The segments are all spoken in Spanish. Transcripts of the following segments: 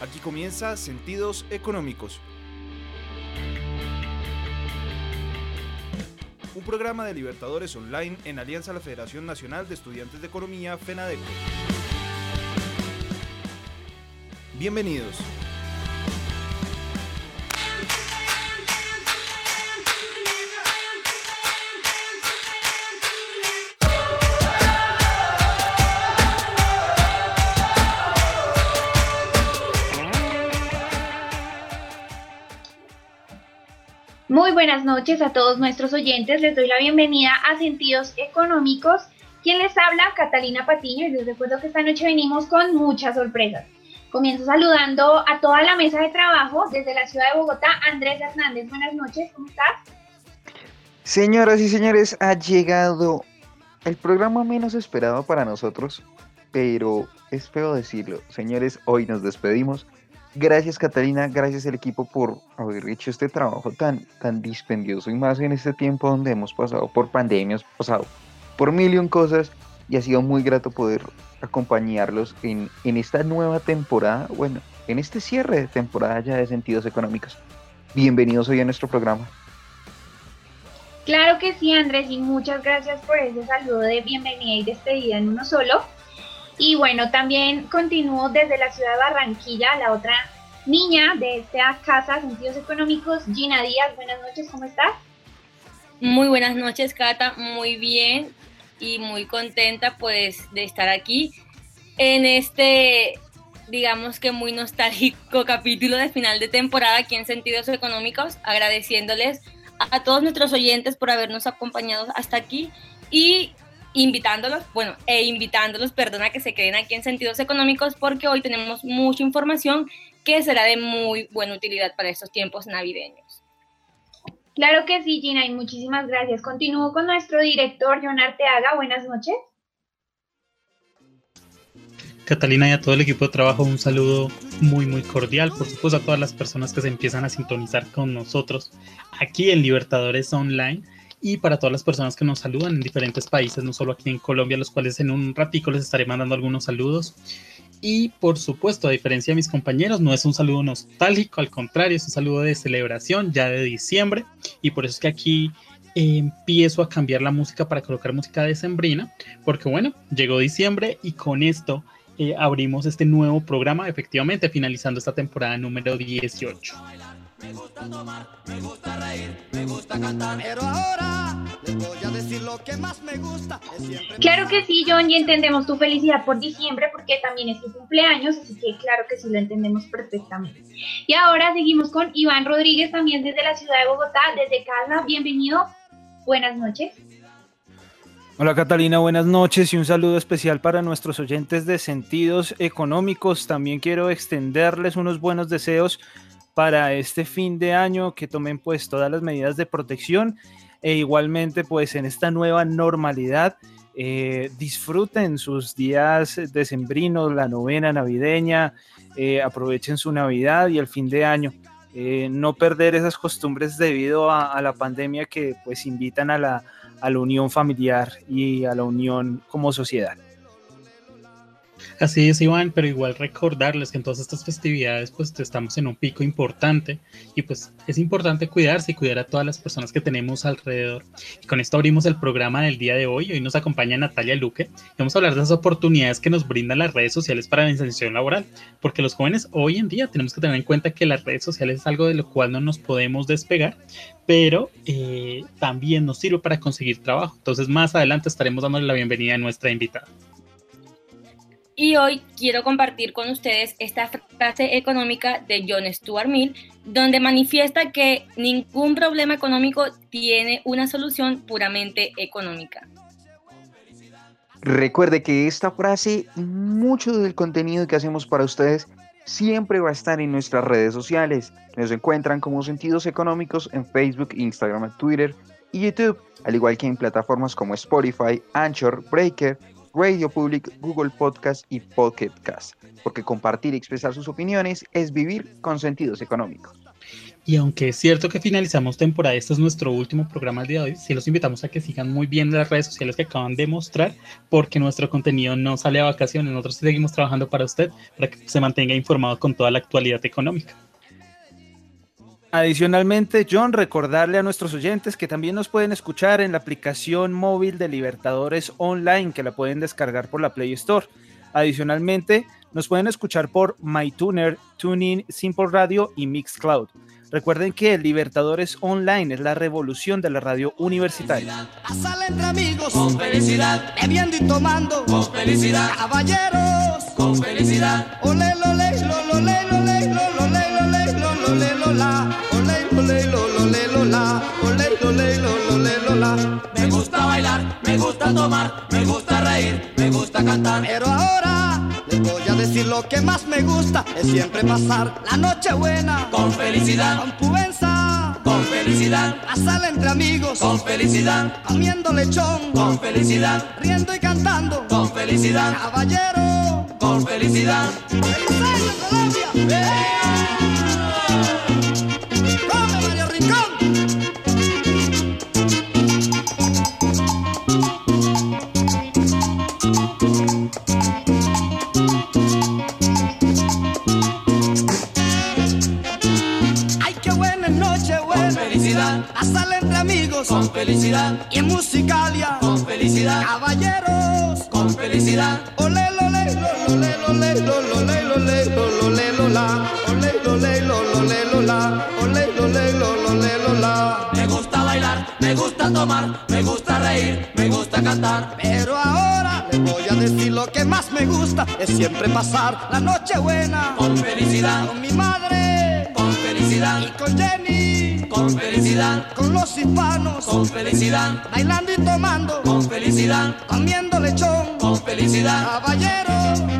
Aquí comienza Sentidos Económicos. Un programa de Libertadores Online en alianza a la Federación Nacional de Estudiantes de Economía, FENADECO. Bienvenidos. Muy buenas noches a todos nuestros oyentes. Les doy la bienvenida a Sentidos Económicos. Quien les habla, Catalina Patiño, y les recuerdo que esta noche venimos con muchas sorpresas. Comienzo saludando a toda la mesa de trabajo desde la ciudad de Bogotá. Andrés Hernández, buenas noches, ¿cómo estás? Señoras y señores, ha llegado el programa menos esperado para nosotros, pero es feo decirlo. Señores, hoy nos despedimos Gracias Catalina, gracias al equipo por haber hecho este trabajo tan, tan dispendioso y más en este tiempo donde hemos pasado por pandemias, pasado por mil y un cosas y ha sido muy grato poder acompañarlos en, en esta nueva temporada, bueno, en este cierre de temporada ya de sentidos económicos. Bienvenidos hoy a nuestro programa. Claro que sí, Andrés, y muchas gracias por ese saludo de bienvenida y despedida en uno solo. Y bueno, también continúo desde la ciudad de Barranquilla, la otra niña de esta casa, Sentidos Económicos, Gina Díaz. Buenas noches, ¿cómo estás? Muy buenas noches, Cata. Muy bien y muy contenta pues de estar aquí en este, digamos que muy nostálgico capítulo de final de temporada aquí en Sentidos Económicos, agradeciéndoles a todos nuestros oyentes por habernos acompañado hasta aquí y invitándolos, bueno, e invitándolos, perdona, que se queden aquí en Sentidos Económicos porque hoy tenemos mucha información que será de muy buena utilidad para estos tiempos navideños. Claro que sí, Gina, y muchísimas gracias. Continúo con nuestro director, John Arteaga. Buenas noches. Catalina y a todo el equipo de trabajo un saludo muy muy cordial, por supuesto a todas las personas que se empiezan a sintonizar con nosotros aquí en Libertadores Online y para todas las personas que nos saludan en diferentes países, no solo aquí en Colombia, los cuales en un ratico les estaré mandando algunos saludos. Y por supuesto, a diferencia de mis compañeros, no es un saludo nostálgico, al contrario, es un saludo de celebración ya de diciembre. Y por eso es que aquí eh, empiezo a cambiar la música para colocar música decembrina, porque bueno, llegó diciembre y con esto eh, abrimos este nuevo programa, efectivamente, finalizando esta temporada número 18. Me gusta tomar, me gusta reír, me gusta cantar. Pero ahora les voy a decir lo que más me gusta. Claro que sí, John, y entendemos tu felicidad por diciembre porque también es tu cumpleaños, así que claro que sí lo entendemos perfectamente. Y ahora seguimos con Iván Rodríguez, también desde la ciudad de Bogotá, desde casa. Bienvenido. Buenas noches. Hola Catalina, buenas noches y un saludo especial para nuestros oyentes de Sentidos Económicos. También quiero extenderles unos buenos deseos para este fin de año, que tomen pues todas las medidas de protección e igualmente pues en esta nueva normalidad eh, disfruten sus días decembrinos, la novena navideña, eh, aprovechen su Navidad y el fin de año. Eh, no perder esas costumbres debido a, a, la pandemia que pues invitan a la, a la unión familiar y a la unión como sociedad. Así es, Iván, pero igual recordarles que en todas estas festividades pues estamos en un pico importante y pues es importante cuidarse y cuidar a todas las personas que tenemos alrededor. Y con esto abrimos el programa del día de hoy. Hoy nos acompaña Natalia Luque y vamos a hablar de las oportunidades que nos brindan las redes sociales para la inserción laboral, porque los jóvenes hoy en día tenemos que tener en cuenta que las redes sociales es algo de lo cual no nos podemos despegar, pero eh, también nos sirve para conseguir trabajo. Entonces más adelante estaremos dándole la bienvenida a nuestra invitada. Y hoy quiero compartir con ustedes esta frase económica de John Stuart Mill, donde manifiesta que ningún problema económico tiene una solución puramente económica. Recuerde que esta frase mucho del contenido que hacemos para ustedes siempre va a estar en nuestras redes sociales. Nos encuentran como Sentidos Económicos en Facebook, Instagram, Twitter y YouTube, al igual que en plataformas como Spotify, Anchor, Breaker, Radio Public, Google Podcast y Pocket Cast, porque compartir y expresar sus opiniones es vivir con sentidos económicos. Y aunque es cierto que finalizamos temporada, este es nuestro último programa día de hoy, sí los invitamos a que sigan muy bien las redes sociales que acaban de mostrar, porque nuestro contenido no sale a vacaciones, nosotros seguimos trabajando para usted, para que se mantenga informado con toda la actualidad económica. Adicionalmente, John, recordarle a nuestros oyentes que también nos pueden escuchar en la aplicación móvil de Libertadores Online, que la pueden descargar por la Play Store. Adicionalmente, nos pueden escuchar por MyTuner, TuneIn, Simple Radio y Mixcloud. Recuerden que Libertadores Online es la revolución de la radio universitaria. Me gusta bailar, me gusta tomar, me gusta reír, me gusta cantar, pero ahora les voy a decir lo que más me gusta es siempre pasar la noche buena. Con felicidad, con pubenza, con felicidad, pasar entre amigos. Con felicidad, comiendo lechón. Con felicidad, riendo y cantando. Con felicidad, caballero. Con felicidad. ¡Feliz año, Colombia! ¡Come, felicidad. Y en musicalia con felicidad. Caballeros con felicidad. Ole, ole, ole, ole, ole, ole, ole, ole, lola. Ole, ole, ole, lola. Ole, ole, ole, lola. Me gusta bailar, me gusta tomar, me gusta reír, me gusta cantar. Pero ahora les voy a decir lo que más me gusta es siempre pasar la noche buena con felicidad. Con mi madre con felicidad. Y con felicidad. Con los hispanos con felicidad. Bailando y tomando con felicidad. Comiendo lechón con felicidad. Caballero.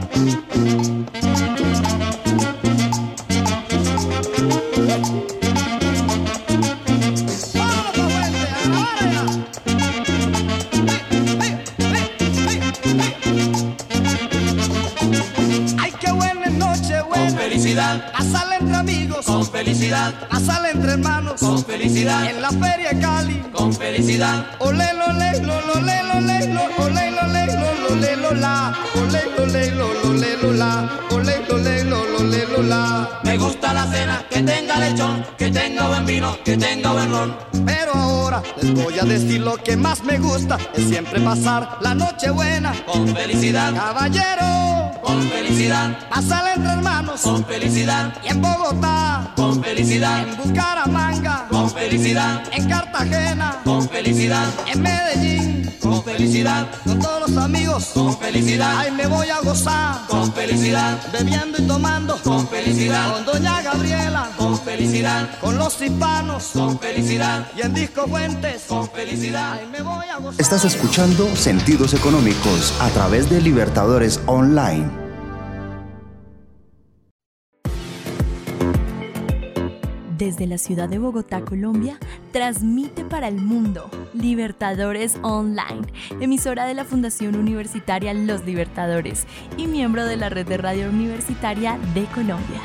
Felicidad. En la feria de Cali. Con felicidad. Ole, ole, lo, lo, le, lo, le, lo, ole, lo, le, lo, lo, le, lo, la. Ole, lo, le, lo, lo, le, lo, la. Ole, lo, le, lo, lo, le, lo, la. Me gusta la cena, que tenga lechón, que tenga buen vino, que tenga buen ron. Pero ahora les voy a decir lo que más me gusta es siempre pasar la noche buena con felicidad. Caballero, con felicidad. Pasarla entre hermanos con felicidad. Y en Bogotá, con felicidad. En Bucaramanga, con felicidad. En Cartagena, con felicidad. En Medellín, con felicidad. Con todos los amigos, con felicidad. Ay, me voy a gozar, con felicidad. Bebiendo y tomando, con felicidad. Con doña Gabriela, con felicidad. Con los hispanos, con felicidad. Y en Disco Fuentes, con felicidad. Me voy a gozar. Estás escuchando Sentidos Económicos a través de Libertadores Online. Desde la ciudad de Bogotá, Colombia, transmite para el mundo Libertadores Online, emisora de la Fundación Universitaria Los Libertadores y miembro de la red de radio universitaria de Colombia.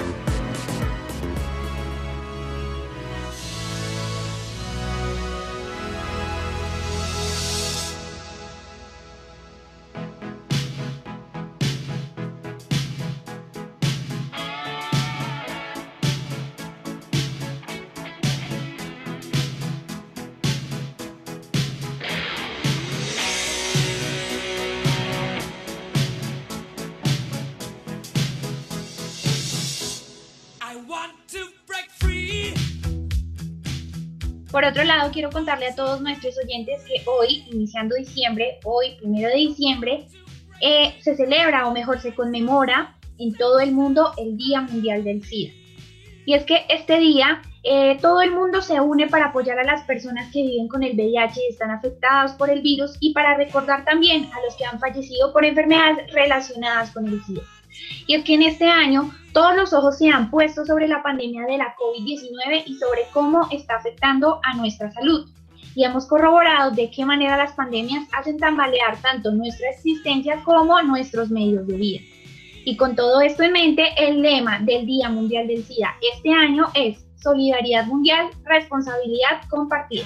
Por otro lado, quiero contarle a todos nuestros oyentes que hoy, iniciando diciembre, hoy, primero de diciembre, eh, se celebra, o mejor, se conmemora en todo el mundo el Día Mundial del SIDA. Y es que este día eh, todo el mundo se une para apoyar a las personas que viven con el VIH y están afectadas por el virus y para recordar también a los que han fallecido por enfermedades relacionadas con el SIDA. Y es que en este año todos los ojos se han puesto sobre la pandemia de la COVID-19 y sobre cómo está afectando a nuestra salud. Y hemos corroborado de qué manera las pandemias hacen tambalear tanto nuestra existencia como nuestros medios de vida. Y con todo esto en mente, el lema del Día Mundial del SIDA este año es solidaridad mundial, responsabilidad compartida.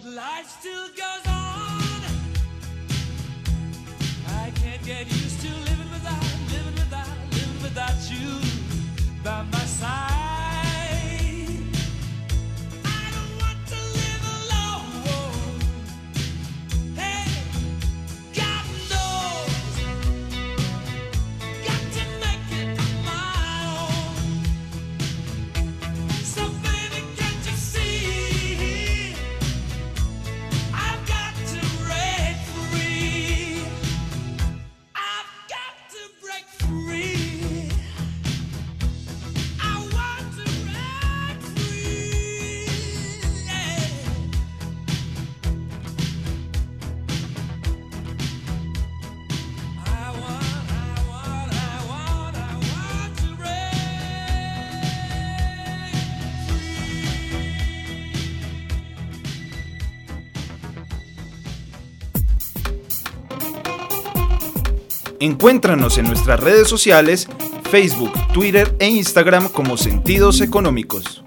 But life still goes on. I can't get you. Encuéntranos en nuestras redes sociales, Facebook, Twitter e Instagram como Sentidos Económicos.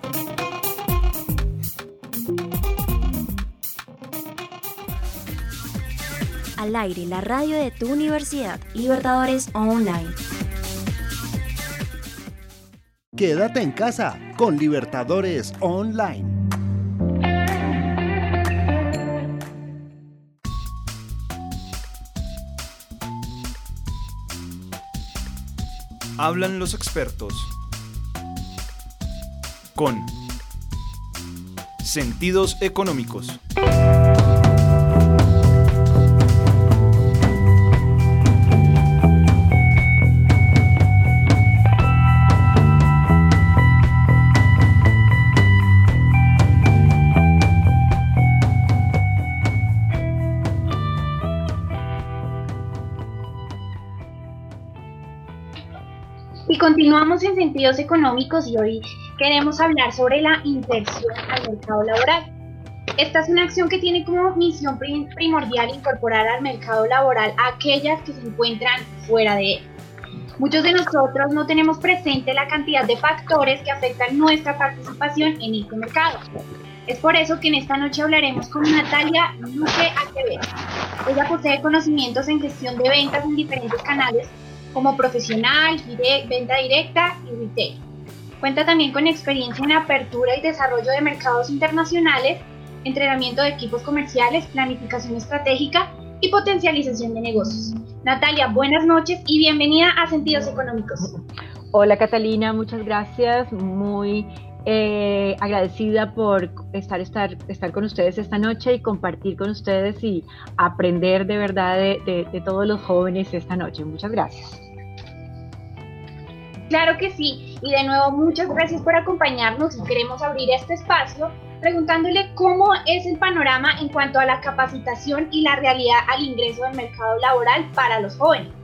Al aire, la radio de tu universidad, Libertadores Online. Quédate en casa con Libertadores Online. Hablan los expertos. Con sentidos económicos. Continuamos en sentidos económicos y hoy queremos hablar sobre la inserción al mercado laboral. Esta es una acción que tiene como misión primordial incorporar al mercado laboral a aquellas que se encuentran fuera de él. Muchos de nosotros no tenemos presente la cantidad de factores que afectan nuestra participación en este mercado. Es por eso que en esta noche hablaremos con Natalia Luque Acevedo. Ella posee conocimientos en gestión de ventas en diferentes canales como profesional, venta directa y retail. Cuenta también con experiencia en apertura y desarrollo de mercados internacionales, entrenamiento de equipos comerciales, planificación estratégica y potencialización de negocios. Natalia, buenas noches y bienvenida a Sentidos Económicos. Hola Catalina, muchas gracias. Muy eh, agradecida por estar, estar, estar con ustedes esta noche y compartir con ustedes y aprender de verdad de, de todos los jóvenes esta noche. Muchas gracias. Claro que sí, y de nuevo muchas gracias por acompañarnos queremos abrir este espacio preguntándole cómo es el panorama en cuanto a la capacitación y la realidad al ingreso del mercado laboral para los jóvenes.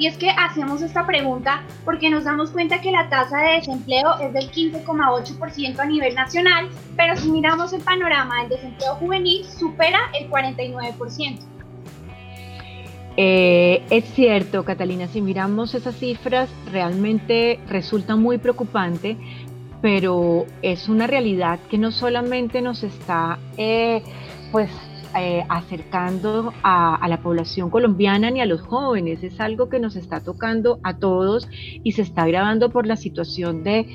Y es que hacemos esta pregunta porque nos damos cuenta que la tasa de desempleo es del 15,8% a nivel nacional, pero si miramos el panorama del desempleo juvenil supera el 49%. Eh, es cierto, Catalina, si miramos esas cifras, realmente resulta muy preocupante, pero es una realidad que no solamente nos está eh, pues eh, acercando a, la población colombiana ni a los jóvenes, es algo que nos está tocando a todos y se está agravando por la situación de,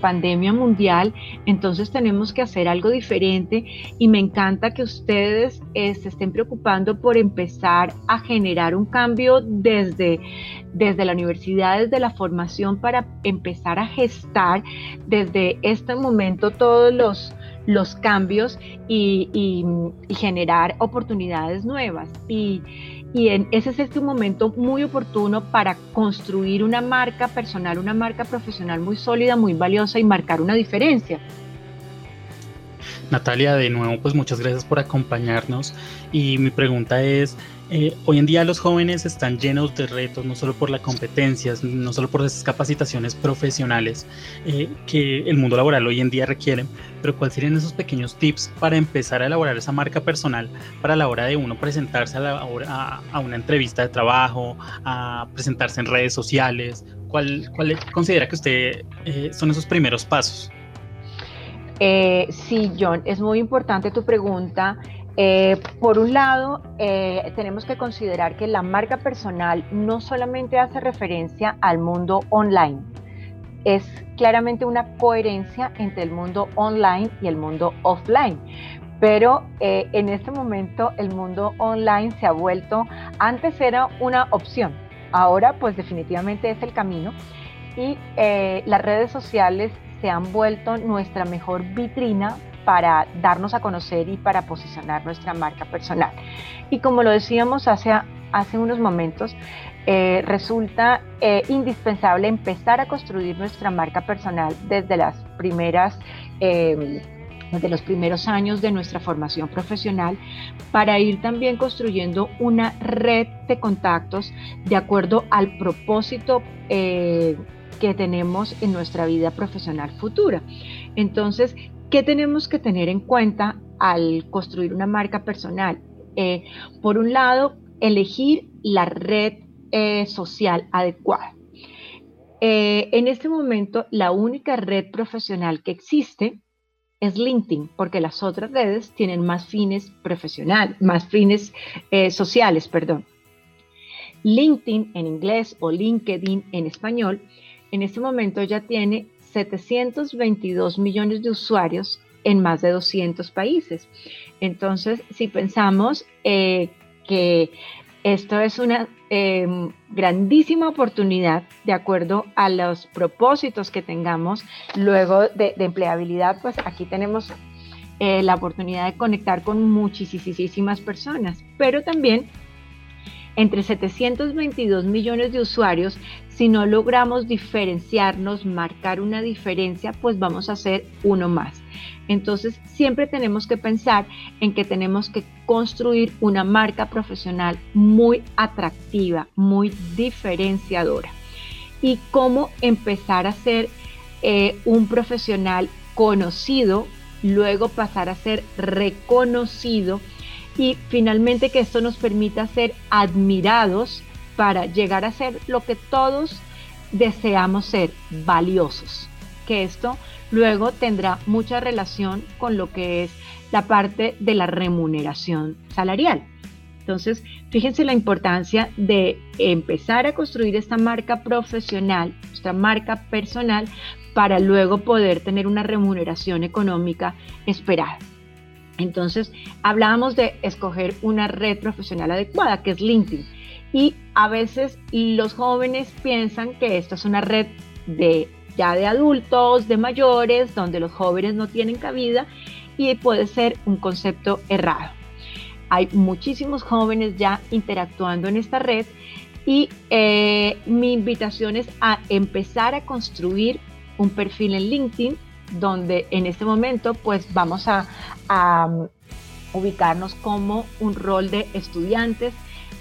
pandemia mundial, entonces tenemos que hacer algo diferente y me encanta que ustedes eh, se estén preocupando por empezar a generar un cambio desde, desde la universidad, desde la formación para empezar a gestar desde este momento todos los los cambios y, generar oportunidades nuevas. Y, en, ese es este momento muy oportuno para construir una marca personal, una marca profesional muy sólida, muy valiosa y marcar una diferencia. Natalia, de nuevo, pues muchas gracias por acompañarnos. Y mi pregunta es, eh, hoy en día los jóvenes están llenos de retos, no solo por las competencias, no solo por esas capacitaciones profesionales eh, que el mundo laboral hoy en día requiere, pero cuáles serían esos pequeños tips para empezar a elaborar esa marca personal para la hora de uno presentarse a, la una entrevista de trabajo, a presentarse en redes sociales. ¿Cuál, cuál considera que usted eh, son esos primeros pasos? sí, John, es muy importante tu pregunta. Eh, por un lado, eh, tenemos que considerar que la marca personal no solamente hace referencia al mundo online, es claramente una coherencia entre el mundo online y el mundo offline. Pero eh, en este momento el mundo online se ha vuelto, antes era una opción, ahora pues definitivamente es el camino y las redes sociales se han vuelto nuestra mejor vitrina para darnos a conocer y para posicionar nuestra marca personal. Y como lo decíamos hace, hace unos momentos, eh, resulta eh, indispensable empezar a construir nuestra marca personal desde las primeras desde los primeros años de nuestra formación profesional para ir también construyendo una red de contactos de acuerdo al propósito eh, que tenemos en nuestra vida profesional futura. Entonces, ¿Qué tenemos que tener en cuenta al construir una marca personal? Eh, por un lado, elegir la red eh, social adecuada. Eh, en este momento, la única red profesional que existe es LinkedIn, porque las otras redes tienen más fines profesionales, más fines sociales, perdón. LinkedIn en inglés o LinkedIn en español, en este momento ya tiene 722 millones de usuarios en más de 200 países. Entonces, si pensamos eh, que esto es una em, grandísima oportunidad de acuerdo a los propósitos que tengamos luego de, empleabilidad, pues aquí tenemos eh, la oportunidad de conectar con muchísimas personas, pero también entre 722 millones de usuarios, si no logramos diferenciarnos, marcar una diferencia, pues vamos a ser uno más. Entonces, siempre tenemos que pensar en que tenemos que construir una marca profesional muy atractiva, muy diferenciadora. Y cómo empezar a ser eh, un profesional conocido, luego pasar a ser reconocido y finalmente que esto nos permita ser admirados para llegar a ser lo que todos deseamos ser, valiosos. Que esto luego tendrá mucha relación con lo que es la parte de la remuneración salarial. Entonces, fíjense la importancia de empezar a construir esta marca profesional, esta marca personal, para luego poder tener una remuneración económica esperada. Entonces, hablábamos de escoger una red profesional adecuada, que es LinkedIn. Y a veces los jóvenes piensan que esto es una red de ya de adultos, de mayores, donde los jóvenes no tienen cabida y puede ser un concepto errado. Hay muchísimos jóvenes ya interactuando en esta red Y eh, mi invitación es a empezar a construir un perfil en LinkedIn donde en este momento pues vamos a, um, ubicarnos como un rol de estudiantes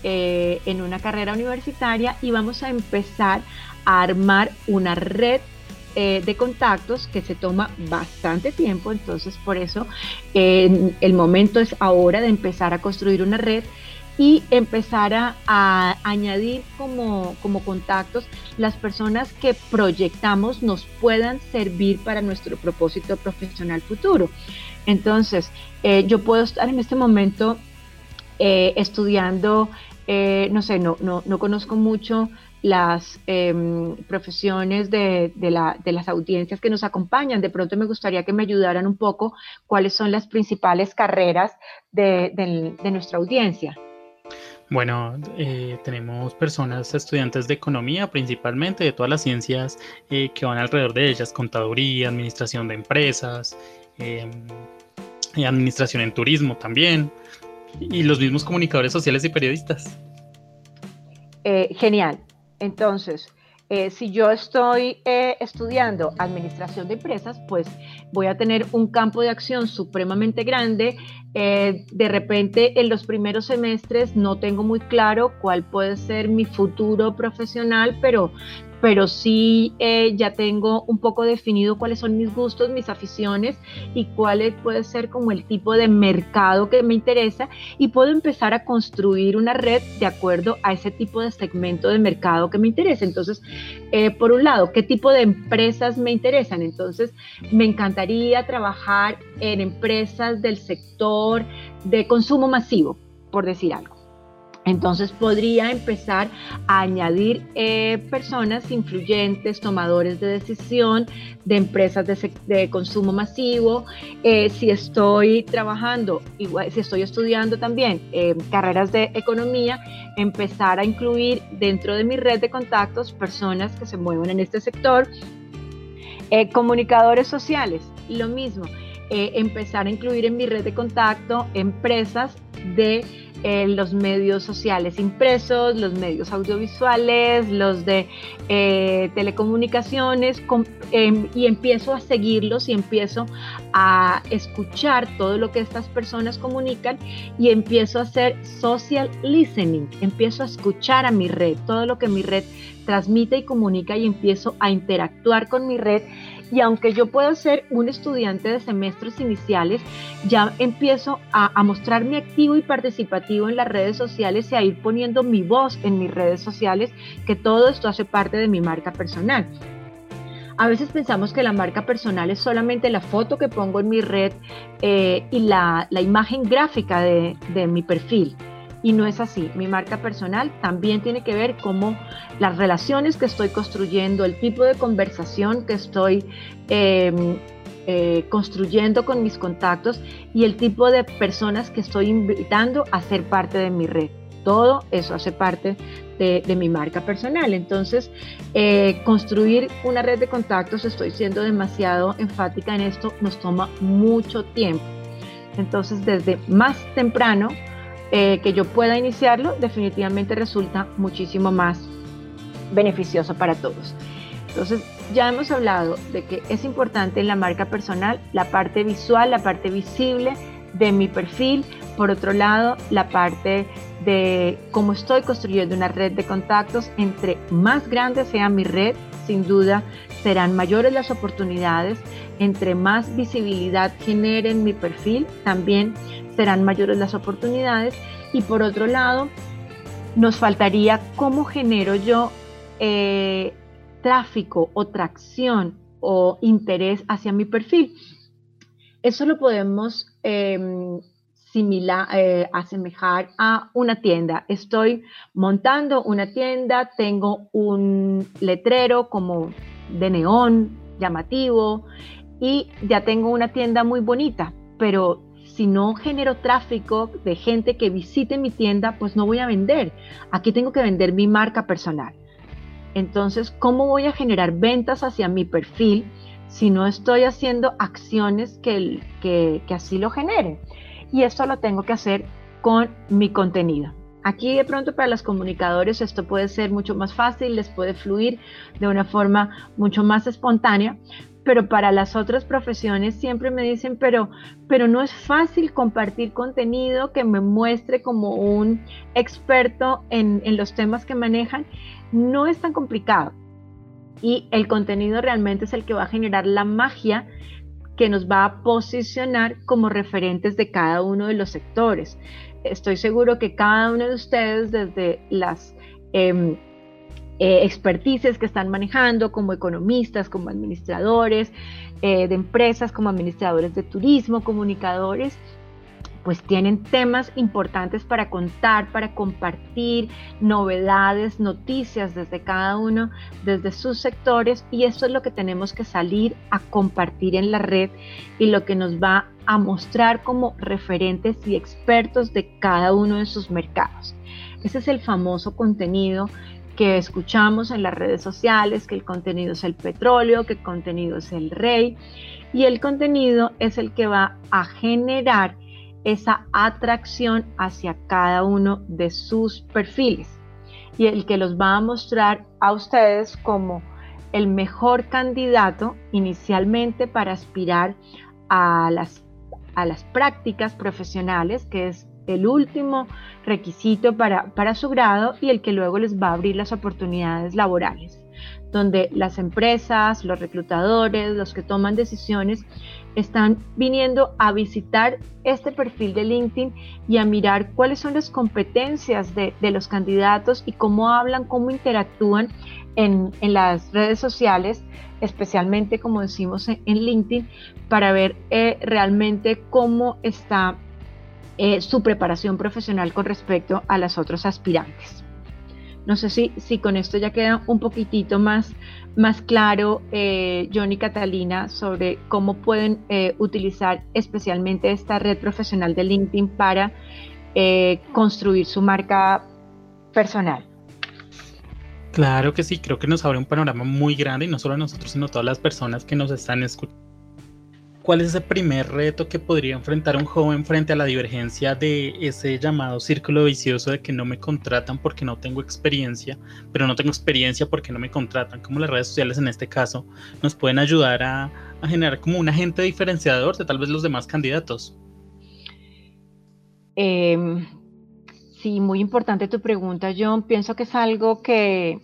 eh, en una carrera universitaria y vamos a empezar a armar una red eh, de contactos que se toma bastante tiempo, entonces por eso el momento es ahora de empezar a construir una red y empezar a, añadir como, contactos las personas que proyectamos nos puedan servir para nuestro propósito profesional futuro. Entonces, eh, yo puedo estar en este momento eh, estudiando, eh, no sé, no, no, no, conozco mucho las em, profesiones de, las audiencias que nos acompañan. De pronto me gustaría que me ayudaran un poco cuáles son las principales carreras de nuestra audiencia. Bueno, eh, tenemos personas, estudiantes de economía principalmente, de todas las ciencias eh, que van alrededor de ellas, contaduría, administración de empresas, em, administración en turismo también, y los mismos comunicadores sociales y periodistas. Eh, genial. Entonces, eh, si yo estoy eh, estudiando administración de empresas, pues voy a tener un campo de acción supremamente grande. Eh, de repente, en los primeros semestres no tengo muy claro cuál puede ser mi futuro profesional, pero pero sí eh, ya tengo un poco definido cuáles son mis gustos, mis aficiones y cuál puede ser como el tipo de mercado que me interesa y puedo empezar a construir una red de acuerdo a ese tipo de segmento de mercado que me interesa. Entonces, eh, por un lado, ¿qué tipo de empresas me interesan? Entonces, me encantaría trabajar en empresas del sector de consumo masivo, por decir algo. Entonces podría empezar a añadir eh, personas influyentes, tomadores de decisión de empresas de, consumo masivo. Eh, si estoy trabajando, si estoy estudiando también eh, carreras de economía, empezar a incluir dentro de mi red de contactos personas que se mueven en este sector. comunicadores sociales, lo mismo. empezar a incluir en mi red de contacto empresas de los medios sociales impresos, los medios audiovisuales, los de eh, telecomunicaciones, em, y empiezo a seguirlos y empiezo a escuchar todo lo que estas personas comunican y empiezo a hacer social listening, empiezo a escuchar a mi red, todo lo que mi red transmite y comunica y empiezo a interactuar con mi red y aunque yo pueda ser un estudiante de semestres iniciales, ya empiezo a, mostrarme activo y participativo en las redes sociales y a ir poniendo mi voz en mis redes sociales, que todo esto hace parte de mi marca personal. A veces pensamos que la marca personal es solamente la foto que pongo en mi red eh, y la, imagen gráfica de mi perfil y no es así. Mi marca personal también tiene que ver como las relaciones que estoy construyendo, el tipo de conversación que estoy em, eh, construyendo con mis contactos y el tipo de personas que estoy invitando a ser parte de mi red. Todo eso hace parte de, mi marca personal. Entonces, eh, construir una red de contactos, estoy siendo demasiado enfática en esto, nos toma mucho tiempo. Entonces, desde más temprano, eh, que yo pueda iniciarlo, definitivamente resulta muchísimo más beneficioso para todos. Entonces, ya hemos hablado de que es importante en la marca personal la parte visual, la parte visible de mi perfil. Por otro lado, la parte de cómo estoy construyendo una red de contactos. Entre más grande sea mi red, sin duda serán mayores las oportunidades. Entre más visibilidad genere en mi perfil, también serán mayores las oportunidades. Y por otro lado, nos faltaría cómo genero yo eh, tráfico o tracción o interés hacia mi perfil. Eso lo podemos em, similar, eh, asemejar a una tienda. Estoy montando una tienda, tengo un letrero como de neón llamativo y ya tengo una tienda muy bonita, pero si no genero tráfico de gente que visite mi tienda, pues no voy a vender. Aquí tengo que vender mi marca personal. Entonces, ¿cómo voy a generar ventas hacia mi perfil si no estoy haciendo acciones que, que, así lo generen? Y esto lo tengo que hacer con mi contenido. Aquí de pronto para los comunicadores esto puede ser mucho más fácil, les puede fluir de una forma mucho más espontánea, pero para las otras profesiones siempre me dicen, pero, pero no es fácil compartir contenido que me muestre como un experto en, en los temas que manejan. No es tan complicado. Y el contenido realmente es el que va a generar la magia que nos va a posicionar como referentes de cada uno de los sectores. Estoy seguro que cada uno de ustedes, desde las eh, expertices que están manejando como economistas, como administradores eh, de empresas, como administradores de turismo, comunicadores, pues tienen temas importantes para contar, para compartir, novedades, noticias desde cada uno, desde sus sectores y eso es lo que tenemos que salir a compartir en la red y lo que nos va a mostrar como referentes y expertos de cada uno de sus mercados. Ese es el famoso contenido que escuchamos en las redes sociales, que el contenido es el petróleo, que el contenido es el rey y el contenido es el que va a generar esa atracción hacia cada uno de sus perfiles. Y el que los va a mostrar a ustedes como el mejor candidato inicialmente para aspirar a las, a las prácticas profesionales, que es el último requisito para, para su grado y el que luego les va a abrir las oportunidades laborales donde las empresas, los reclutadores, los que toman decisiones, están viniendo a visitar este perfil de LinkedIn y a mirar cuáles son las competencias de, los candidatos y cómo hablan, cómo interactúan en, las redes sociales, especialmente como decimos en, LinkedIn, para ver eh, realmente cómo está eh, su preparación profesional con respecto a las otros aspirantes. No sé si, si con esto ya queda un poquitito más, más claro, eh, John y Catalina, sobre cómo pueden eh, utilizar especialmente esta red profesional de LinkedIn para construir su marca personal. Claro que sí, creo que nos abre un panorama muy grande y no solo a nosotros, sino a todas las personas que nos están escuchando ¿Cuál es ese primer reto que podría enfrentar un joven frente a la divergencia de ese llamado círculo vicioso de que no me contratan porque no tengo experiencia, pero no tengo experiencia porque no me contratan? Como las redes sociales en este caso nos pueden ayudar a, generar como un agente diferenciador de tal vez los demás candidatos. Em, sí, muy importante tu pregunta, John. Pienso que es algo que,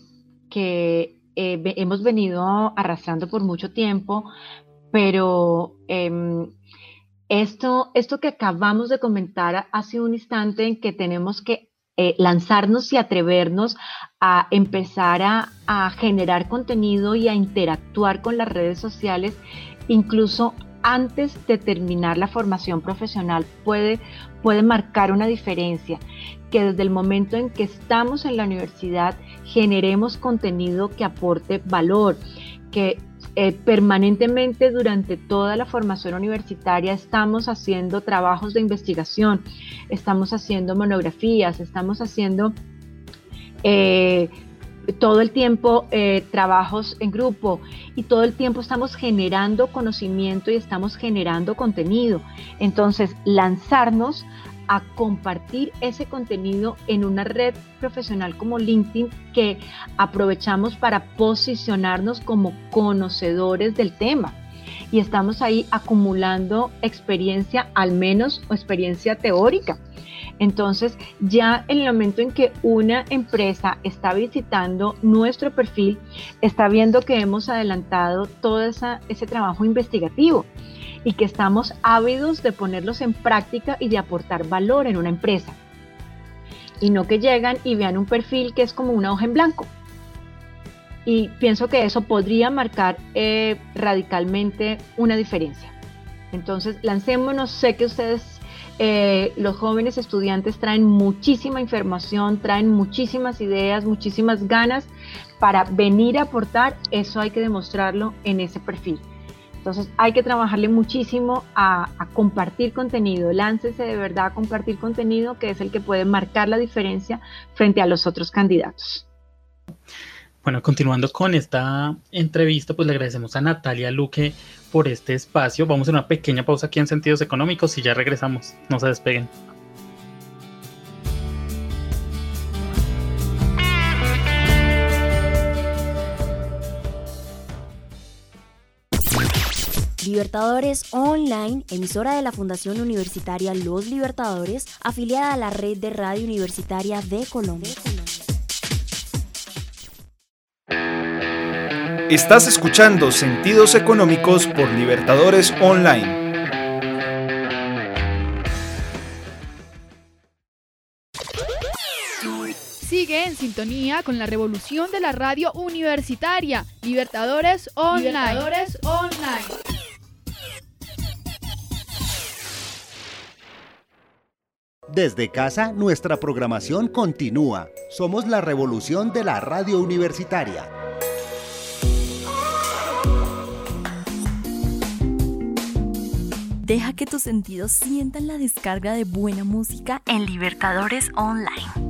que eh, hemos venido arrastrando por mucho tiempo, pero em, esto, esto que acabamos de comentar hace un instante en que tenemos que eh, lanzarnos y atrevernos a empezar a, a, generar contenido y a interactuar con las redes sociales, incluso antes de terminar la formación profesional, puede, puede marcar una diferencia. Que desde el momento en que estamos en la universidad generemos contenido que aporte valor, que eh, permanentemente durante toda la formación universitaria estamos haciendo trabajos de investigación, estamos haciendo monografías, estamos haciendo eh, todo el tiempo eh, trabajos en grupo y todo el tiempo estamos generando conocimiento y estamos generando contenido. Entonces, lanzarnos a compartir ese contenido en una red profesional como LinkedIn que aprovechamos para posicionarnos como conocedores del tema. Y estamos ahí acumulando experiencia, al menos o experiencia teórica. Entonces, ya en el momento en que una empresa está visitando nuestro perfil, está viendo que hemos adelantado todo ese trabajo investigativo y que estamos ávidos de ponerlos en práctica y de aportar valor en una empresa. Y no que llegan y vean un perfil que es como una hoja en blanco. Y pienso que eso podría marcar eh, radicalmente una diferencia. Entonces, lancémonos. Sé que ustedes, eh, los jóvenes estudiantes, traen muchísima información, traen muchísimas ideas, muchísimas ganas para venir a aportar. Eso hay que demostrarlo en ese perfil. Entonces hay que trabajarle muchísimo a, compartir contenido, láncese de verdad a compartir contenido que es el que puede marcar la diferencia frente a los otros candidatos. Bueno, continuando con esta entrevista, pues le agradecemos a Natalia Luque por este espacio. Vamos a una pequeña pausa aquí en Sentidos Económicos y ya regresamos. No se despeguen. Libertadores Online, emisora de la Fundación Universitaria Los Libertadores, afiliada a la red de radio universitaria de Colombia. Estás escuchando Sentidos Económicos por Libertadores Online. Sigue en sintonía con la revolución de la radio universitaria. Libertadores Online. Libertadores Online. Desde casa, nuestra programación continúa. Somos la revolución de la radio universitaria. Deja que tus sentidos sientan la descarga de buena música en Libertadores Online.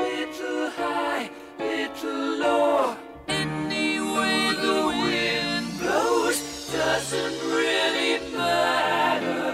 little high little low. The wind blows doesn't really matter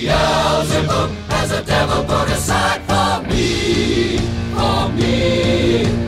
Beelzebub has a devil put aside for me, for me.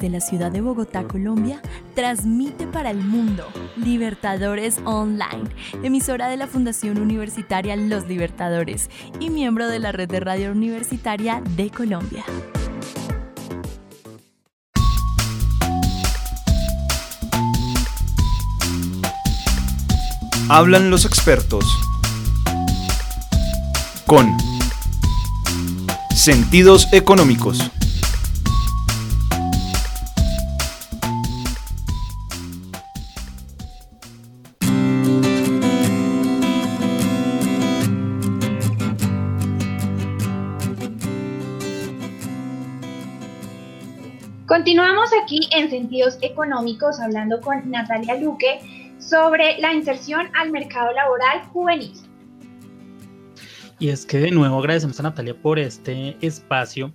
Desde la ciudad de Bogotá, Colombia, transmite para el mundo Libertadores Online, emisora de la Fundación Universitaria Los Libertadores y miembro de la red de radio universitaria de Colombia. Hablan los expertos con sentidos económicos. Aquí en Sentidos Económicos hablando con Natalia Luque sobre la inserción al mercado laboral juvenil. Y es que de nuevo agradecemos a Natalia por este espacio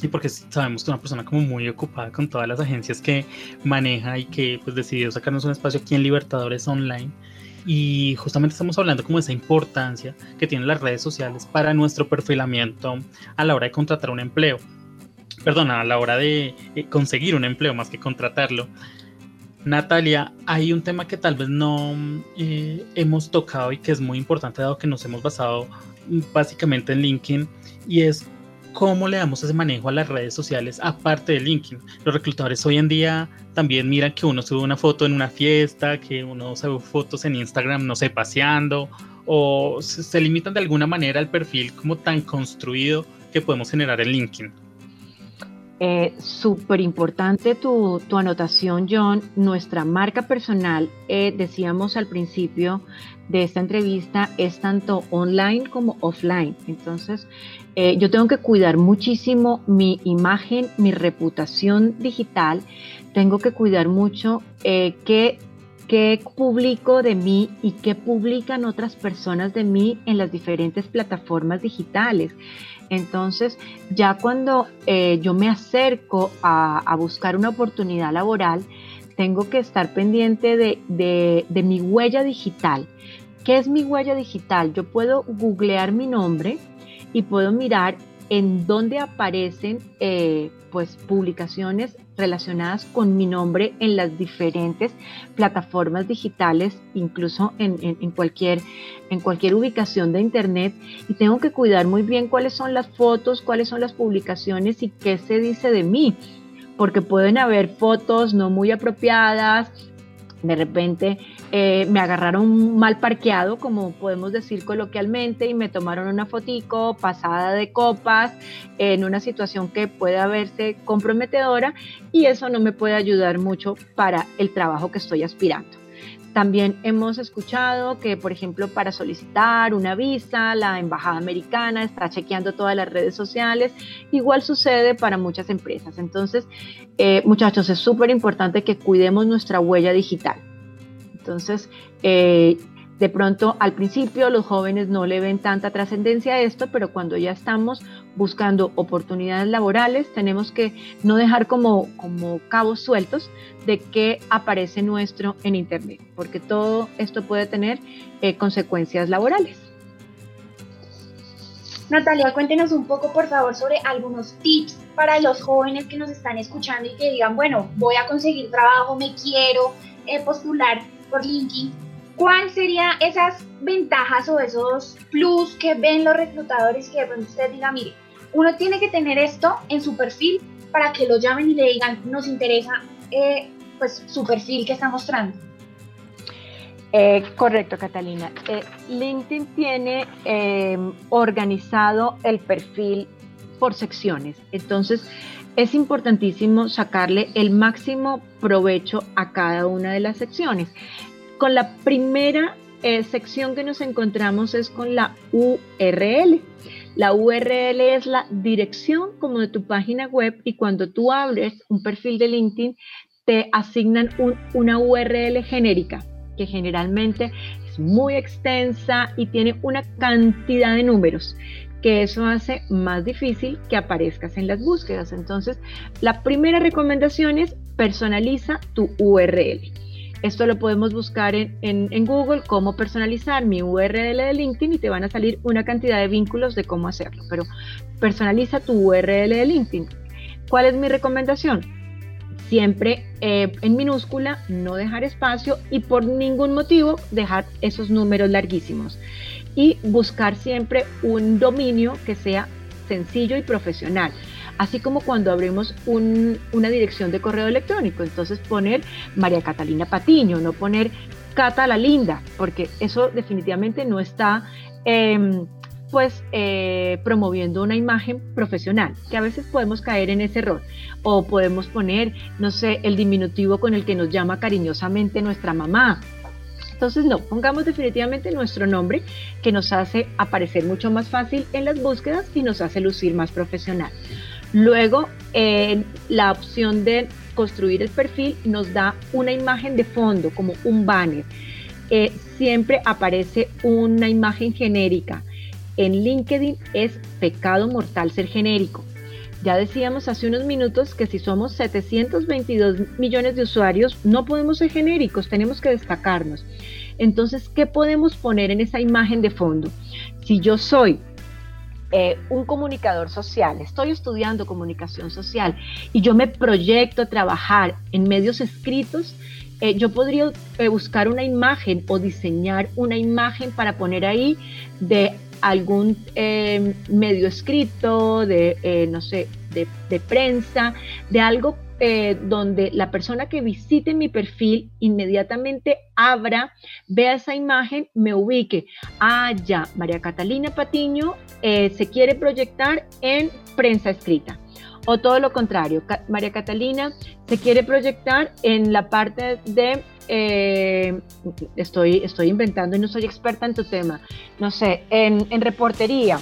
y porque sabemos que es una persona como muy ocupada con todas las agencias que maneja y que pues decidió sacarnos un espacio aquí en Libertadores Online. Y justamente estamos hablando como de esa importancia que tienen las redes sociales para nuestro perfilamiento a la hora de contratar un empleo perdona, a la hora de eh, conseguir un empleo más que contratarlo. Natalia, hay un tema que tal vez no eh, hemos tocado y que es muy importante dado que nos hemos basado básicamente en LinkedIn y es cómo le damos ese manejo a las redes sociales aparte de LinkedIn. Los reclutadores hoy en día también miran que uno sube una foto en una fiesta, que uno sube fotos en Instagram, no sé, paseando, o se, limitan de alguna manera al perfil como tan construido que podemos generar en LinkedIn. Eh, Súper importante tu, anotación, John. Nuestra marca personal, eh, decíamos al principio de esta entrevista, es tanto online como offline. Entonces, eh, yo tengo que cuidar muchísimo mi imagen, mi reputación digital. Tengo que cuidar mucho eh, qué qué publico de mí y qué publican otras personas de mí en las diferentes plataformas digitales. Entonces, ya cuando eh, yo me acerco a, buscar una oportunidad laboral, tengo que estar pendiente de, mi huella digital. ¿Qué es mi huella digital? Yo puedo googlear mi nombre y puedo mirar en dónde aparecen eh, pues, publicaciones relacionadas con mi nombre en las diferentes plataformas digitales, incluso en, cualquier, en cualquier ubicación de Internet. Y tengo que cuidar muy bien cuáles son las fotos, cuáles son las publicaciones y qué se dice de mí, porque pueden haber fotos no muy apropiadas, de repente eh, me agarraron mal parqueado, como podemos decir coloquialmente, y me tomaron una fotico pasada de copas en una situación que puede verse comprometedora y eso no me puede ayudar mucho para el trabajo que estoy aspirando. También hemos escuchado que, por ejemplo, para solicitar una visa, la embajada americana está chequeando todas las redes sociales. Igual sucede para muchas empresas. Entonces, eh, muchachos, es súper importante que cuidemos nuestra huella digital. Entonces, eh, de pronto al principio los jóvenes no le ven tanta trascendencia a esto, pero cuando ya estamos buscando oportunidades laborales, tenemos que no dejar como, como cabos sueltos de qué aparece nuestro en Internet, porque todo esto puede tener eh, consecuencias laborales. Natalia, cuéntenos un poco, por favor, sobre algunos tips para los jóvenes que nos están escuchando y que digan, bueno, voy a conseguir trabajo, me quiero eh, postular por LinkedIn, ¿cuál serían esas ventajas o esos plus que ven los reclutadores que de usted diga, mire, uno tiene que tener esto en su perfil para que lo llamen y le digan, nos interesa eh, pues su perfil que está mostrando? Eh, correcto, Catalina. Eh, LinkedIn tiene em, organizado el perfil por secciones. Entonces, es importantísimo sacarle el máximo provecho a cada una de las secciones. Con la primera eh, sección que nos encontramos es con la URL. La URL es la dirección como de tu página web y cuando tú abres un perfil de LinkedIn te asignan una URL genérica que generalmente es muy extensa y tiene una cantidad de números que eso hace más difícil que aparezcas en las búsquedas. Entonces, la primera recomendación es personaliza tu URL. Esto lo podemos buscar en, Google, cómo personalizar mi URL de LinkedIn y te van a salir una cantidad de vínculos de cómo hacerlo. Pero personaliza tu URL de LinkedIn. ¿Cuál es mi recomendación? siempre eh, en minúscula, no dejar espacio y por ningún motivo dejar esos números larguísimos. Y buscar siempre un dominio que sea sencillo y profesional. Así como cuando abrimos una dirección de correo electrónico, entonces poner María Catalina Patiño, no poner Cata la Linda, porque eso definitivamente no está em, pues eh, promoviendo una imagen profesional, que a veces podemos caer en ese error. O podemos poner, no sé, el diminutivo con el que nos llama cariñosamente nuestra mamá. Entonces, no, pongamos definitivamente nuestro nombre, que nos hace aparecer mucho más fácil en las búsquedas y nos hace lucir más profesional. Luego, la opción de construir el perfil nos da una imagen de fondo, como un banner. Eh, siempre aparece una imagen genérica en LinkedIn es pecado mortal ser genérico. Ya decíamos hace unos minutos que si somos 722 millones de usuarios, no podemos ser genéricos, tenemos que destacarnos. Entonces, ¿qué podemos poner en esa imagen de fondo? Si yo soy eh, un comunicador social, estoy estudiando comunicación social y yo me proyecto a trabajar en medios escritos, eh, yo podría eh, buscar una imagen o diseñar una imagen para poner ahí de algún medio escrito, de, no sé, de, prensa, de algo donde la persona que visite mi perfil inmediatamente abra, vea esa imagen, me ubique. Ah, ya, María Catalina Patiño se quiere proyectar en prensa escrita. O todo lo contrario, María Catalina se quiere proyectar en la parte de eh, estoy, estoy inventando y no soy experta en tu tema, no sé, en, reportería,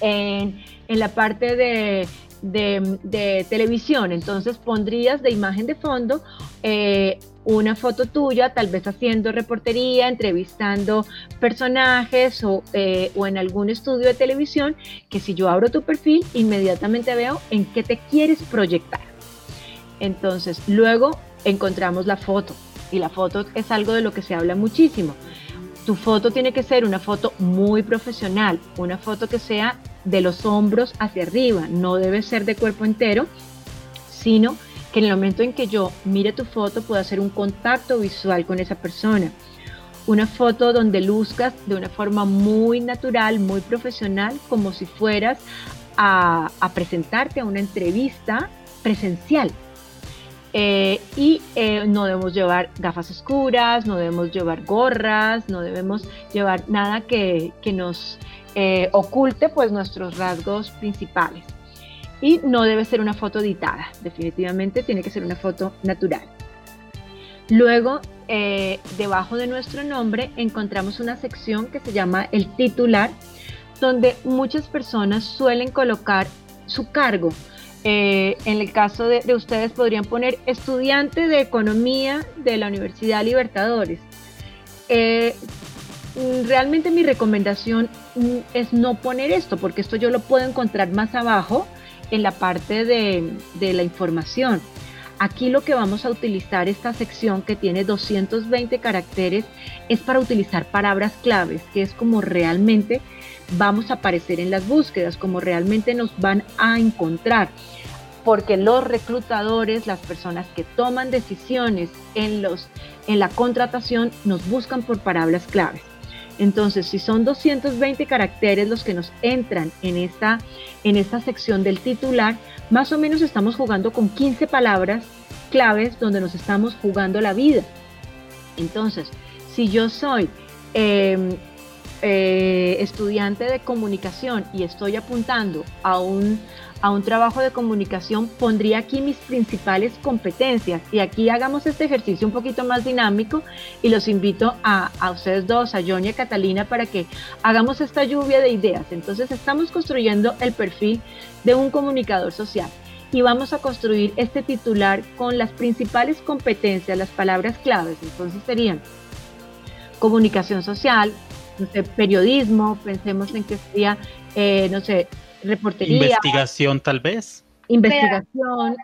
en, la parte de, televisión, entonces pondrías de imagen de fondo eh, una foto tuya, tal vez haciendo reportería, entrevistando personajes o, eh, o, en algún estudio de televisión, que si yo abro tu perfil, inmediatamente veo en qué te quieres proyectar. Entonces, luego encontramos la foto y la foto es algo de lo que se habla muchísimo. Tu foto tiene que ser una foto muy profesional, una foto que sea de los hombros hacia arriba, no debe ser de cuerpo entero, sino que en el momento en que yo mire tu foto pueda hacer un contacto visual con esa persona. Una foto donde luzcas de una forma muy natural, muy profesional, como si fueras a, presentarte a una entrevista presencial. Eh, y eh, no debemos llevar gafas oscuras, no debemos llevar gorras, no debemos llevar nada que, nos eh, oculte pues nuestros rasgos principales. Y no debe ser una foto editada, definitivamente tiene que ser una foto natural. Luego, debajo de nuestro nombre encontramos una sección que se llama el titular, donde muchas personas suelen colocar su cargo, eh, en el caso de, ustedes podrían poner estudiante de economía de la Universidad Libertadores. Eh, realmente mi recomendación es no poner esto, porque esto yo lo puedo encontrar más abajo en la parte de, la información. Aquí lo que vamos a utilizar esta sección que tiene 220 caracteres es para utilizar palabras claves, que es como realmente vamos a aparecer en las búsquedas, como realmente nos van a encontrar. Porque los reclutadores, las personas que toman decisiones en, los, en la contratación, nos buscan por palabras claves. Entonces, si son 220 caracteres los que nos entran en esta, en esta sección del titular, más o menos estamos jugando con 15 palabras claves donde nos estamos jugando la vida. Entonces, si yo soy em, eh, estudiante de comunicación y estoy apuntando a un, a un trabajo de comunicación, pondría aquí mis principales competencias. Y aquí hagamos este ejercicio un poquito más dinámico y los invito a, a ustedes dos, a Johnny y a Catalina, para que hagamos esta lluvia de ideas. Entonces estamos construyendo el perfil de un comunicador social y vamos a construir este titular con las principales competencias, las palabras claves. Entonces serían comunicación social, no sé, periodismo, pensemos en que sería, eh, no sé, reportería. Investigación tal vez. Investigación,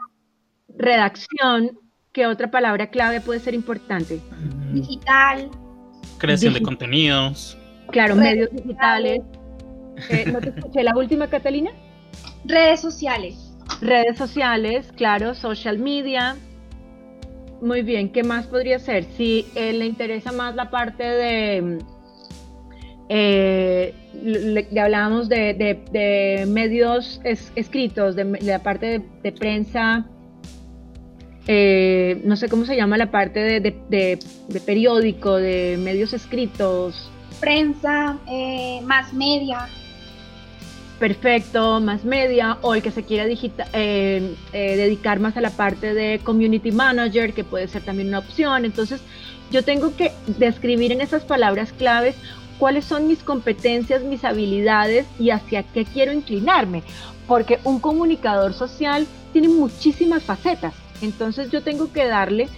redacción, ¿qué otra palabra clave puede ser importante? Digital. Creación de contenidos. Claro, medios digitales. Eh, ¿No te escuché la última, Catalina? Redes sociales. Redes sociales, claro, social media. Muy bien, ¿qué más podría ser? Si eh, le interesa más la parte de, eh, le, hablábamos de, medios escritos, de, la parte de, prensa, eh, no sé cómo se llama la parte de, periódico, de medios escritos. Prensa, más media perfecto, más media, o el que se quiera eh, eh, dedicar más a la parte de community manager, que puede ser también una opción. Entonces, yo tengo que describir en esas palabras claves cuáles son mis competencias, mis habilidades y hacia qué quiero inclinarme, porque un comunicador social tiene muchísimas facetas. Entonces, yo tengo que darle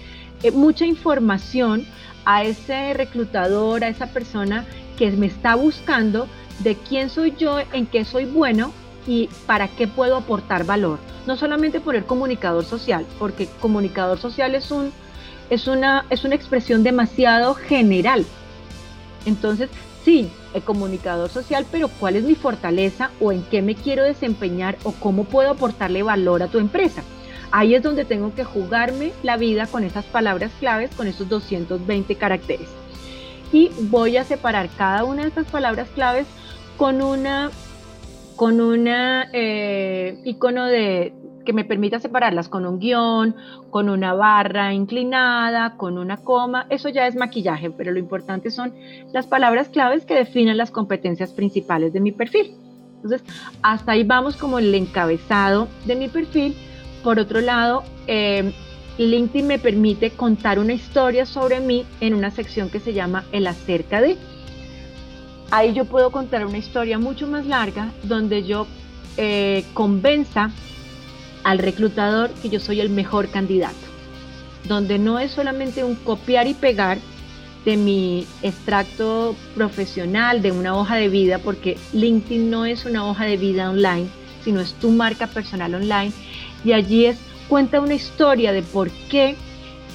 eh, mucha información a ese reclutador, a esa persona que me está buscando de quién soy yo, en qué soy bueno y para qué puedo aportar valor. No solamente por el comunicador social, porque comunicador social es, un, es, una, es una expresión demasiado general. Entonces, sí, el comunicador social, pero ¿cuál es mi fortaleza o en qué me quiero desempeñar o cómo puedo aportarle valor a tu empresa? Ahí es donde tengo que jugarme la vida con esas palabras claves, con esos 220 caracteres. Y voy a separar cada una de estas palabras claves con una con una eh, icono de que me permita separarlas con un guion, con una barra inclinada, con una coma, eso ya es maquillaje, pero lo importante son las palabras claves que definen las competencias principales de mi perfil. Entonces, hasta ahí vamos como el encabezado de mi perfil. Por otro lado, eh, LinkedIn me permite contar una historia sobre mí en una sección que se llama el acerca de ahí yo puedo contar una historia mucho más larga donde yo eh, convenza al reclutador que yo soy el mejor candidato, donde no es solamente un copiar y pegar de mi extracto profesional, de una hoja de vida, porque LinkedIn no es una hoja de vida online, sino es tu marca personal online, y allí es cuenta una historia de por qué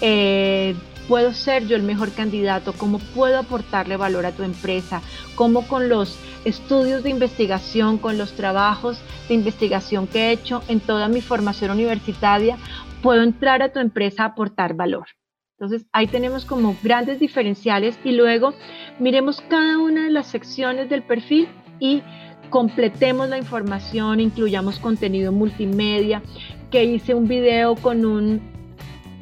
eh, puedo ser yo el mejor candidato, cómo puedo aportarle valor a tu empresa, cómo con los estudios de investigación, con los trabajos de investigación que he hecho en toda mi formación universitaria, puedo entrar a tu empresa a aportar valor. Entonces ahí tenemos como grandes diferenciales y luego miremos cada una de las secciones del perfil y completemos la información, incluyamos contenido multimedia, que hice un video con un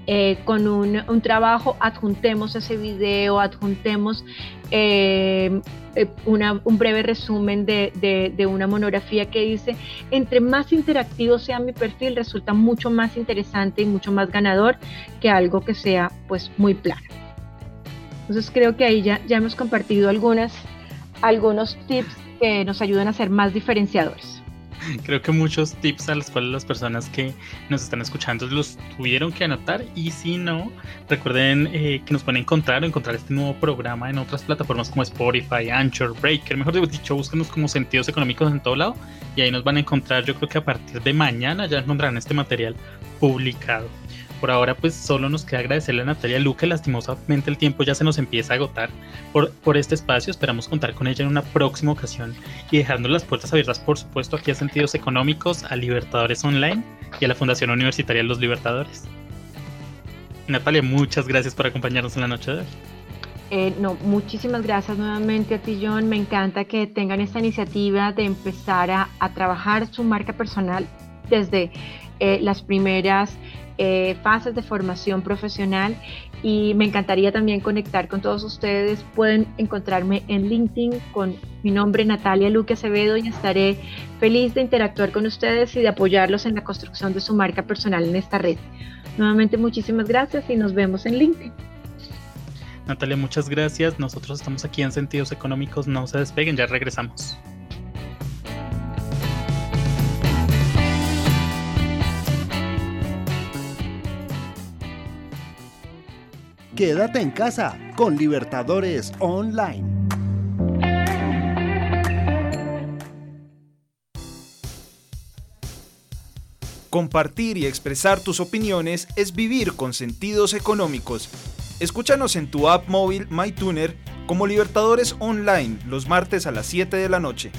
eh, con un, trabajo, adjuntemos ese video, adjuntemos eh, eh, un breve resumen de, de, una monografía que dice, entre más interactivo sea mi perfil, resulta mucho más interesante y mucho más ganador que algo que sea pues muy plano. Entonces creo que ahí ya, ya hemos compartido algunas, algunos tips que nos ayudan a ser más diferenciadores. Creo que muchos tips a los cuales las personas que nos están escuchando los tuvieron que anotar y si no, recuerden eh, que nos pueden encontrar o encontrar este nuevo programa en otras plataformas como Spotify, Anchor, Breaker, mejor dicho, búsquenos como sentidos económicos en todo lado y ahí nos van a encontrar, yo creo que a partir de mañana ya encontrarán este material publicado. Por ahora, pues solo nos queda agradecerle a Natalia Luque. Lastimosamente, el tiempo ya se nos empieza a agotar por, por este espacio. Esperamos contar con ella en una próxima ocasión y dejarnos las puertas abiertas, por supuesto, aquí a Sentidos Económicos, a Libertadores Online y a la Fundación Universitaria Los Libertadores. Natalia, muchas gracias por acompañarnos en la noche de hoy. Eh, no, muchísimas gracias nuevamente a ti, John. Me encanta que tengan esta iniciativa de empezar a, trabajar su marca personal desde eh, las primeras eh, fases de formación profesional y me encantaría también conectar con todos ustedes. Pueden encontrarme en LinkedIn con mi nombre Natalia Luque Acevedo y estaré feliz de interactuar con ustedes y de apoyarlos en la construcción de su marca personal en esta red. Nuevamente muchísimas gracias y nos vemos en LinkedIn. Natalia, muchas gracias. Nosotros estamos aquí en Sentidos Económicos. No se despeguen, ya regresamos. Quédate en casa con Libertadores Online. Compartir y expresar tus opiniones es vivir con sentidos económicos. Escúchanos en tu app móvil MyTuner como Libertadores Online los martes a las 7 de la noche.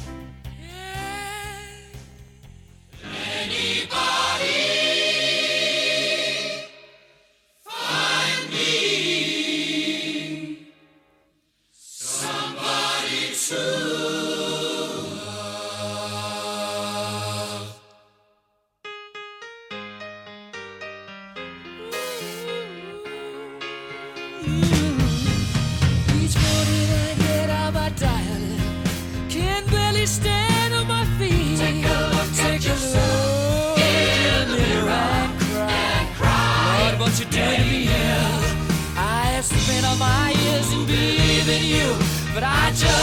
but I just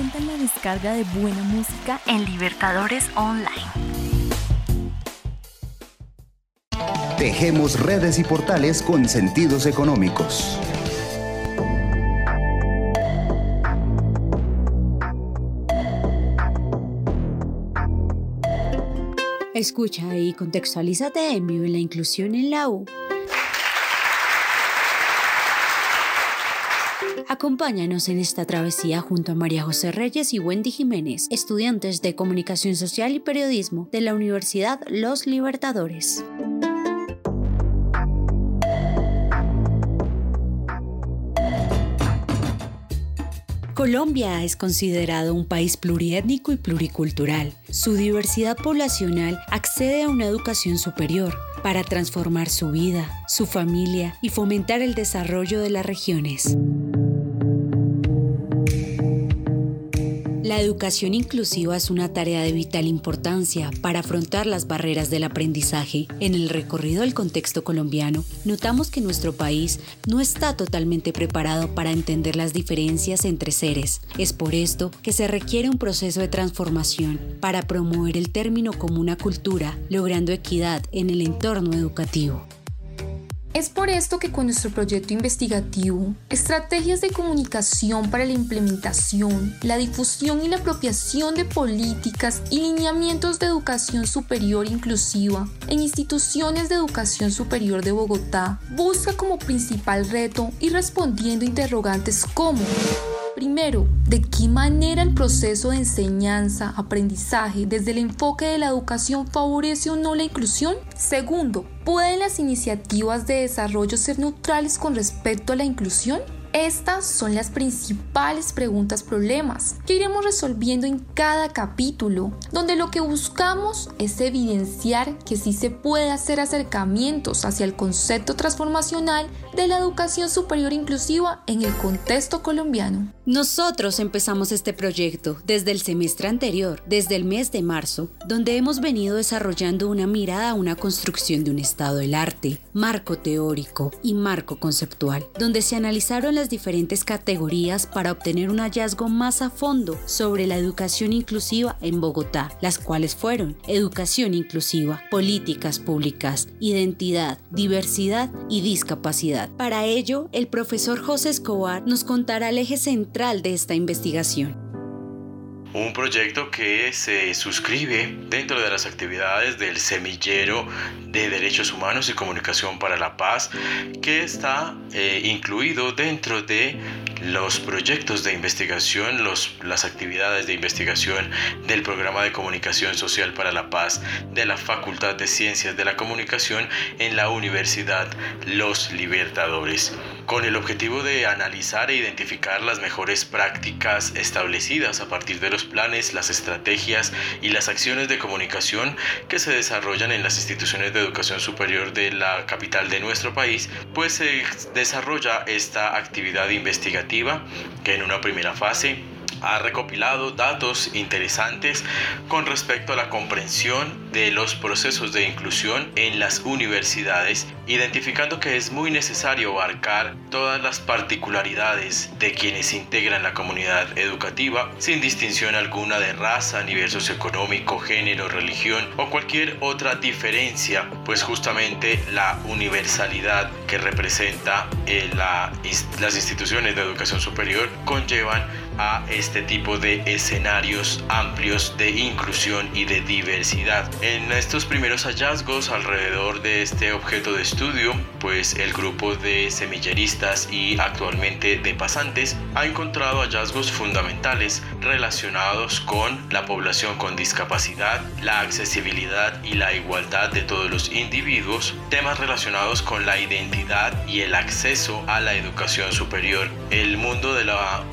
sientan la descarga de buena música en Libertadores Online. Tejemos redes y portales con sentidos económicos. Escucha y contextualízate en Vive la Inclusión en la U Acompáñanos en esta travesía junto a María José Reyes y Wendy Jiménez, estudiantes de Comunicación Social y Periodismo de la Universidad Los Libertadores. Colombia es considerado un país pluriétnico y pluricultural. Su diversidad poblacional accede a una educación superior para transformar su vida, su familia y fomentar el desarrollo de las regiones. La educación inclusiva es una tarea de vital importancia para afrontar las barreras del aprendizaje. En el recorrido del contexto colombiano, notamos que nuestro país no está totalmente preparado para entender las diferencias entre seres. Es por esto que se requiere un proceso de transformación para promover el término como una cultura, logrando equidad en el entorno educativo. Es por esto que con nuestro proyecto investigativo, Estrategias de Comunicación para la Implementación, la Difusión y la Apropiación de Políticas y Lineamientos de Educación Superior Inclusiva en instituciones de educación superior de Bogotá, busca como principal reto ir respondiendo interrogantes como Primero, ¿de qué manera el proceso de enseñanza, aprendizaje desde el enfoque de la educación favorece o no la inclusión? Segundo, ¿pueden las iniciativas de desarrollo ser neutrales con respecto a la inclusión? Estas son las principales preguntas problemas que iremos resolviendo en cada capítulo, donde lo que buscamos es evidenciar que sí se puede hacer acercamientos hacia el concepto transformacional de la educación superior inclusiva en el contexto colombiano. Nosotros empezamos este proyecto desde el semestre anterior, desde el mes de marzo, donde hemos venido desarrollando una mirada a una construcción de un estado del arte, marco teórico y marco conceptual, donde se analizaron las diferentes categorías para obtener un hallazgo más a fondo sobre la educación inclusiva en Bogotá, las cuales fueron educación inclusiva, políticas públicas, identidad, diversidad y discapacidad. Para ello, el profesor José Escobar nos contará el eje central de esta investigación. Un proyecto que se suscribe dentro de las actividades del semillero de derechos humanos y comunicación para la paz que está eh, incluido dentro de los proyectos de investigación, los, las actividades de investigación del programa de comunicación social para la paz de la Facultad de Ciencias de la Comunicación en la Universidad Los Libertadores con el objetivo de analizar e identificar las mejores prácticas establecidas a partir de los planes, las estrategias y las acciones de comunicación que se desarrollan en las instituciones de educación superior de la capital de nuestro país, pues se desarrolla esta actividad investigativa que en una primera fase ha recopilado datos interesantes con respecto a la comprensión de los procesos de inclusión en las universidades, identificando que es muy necesario abarcar todas las particularidades de quienes integran la comunidad educativa, sin distinción alguna de raza, nivel socioeconómico, género, religión o cualquier otra diferencia, pues justamente la universalidad que representa eh, las instituciones de educación superior conllevan a este tipo de escenarios amplios de inclusión y de diversidad. En estos primeros hallazgos alrededor de este objeto de estudio, pues el grupo de semilleristas y actualmente de pasantes ha encontrado hallazgos fundamentales relacionados con la población con discapacidad, la accesibilidad y la igualdad de todos los individuos, temas relacionados con la identidad y el acceso a la educación superior, el mundo de la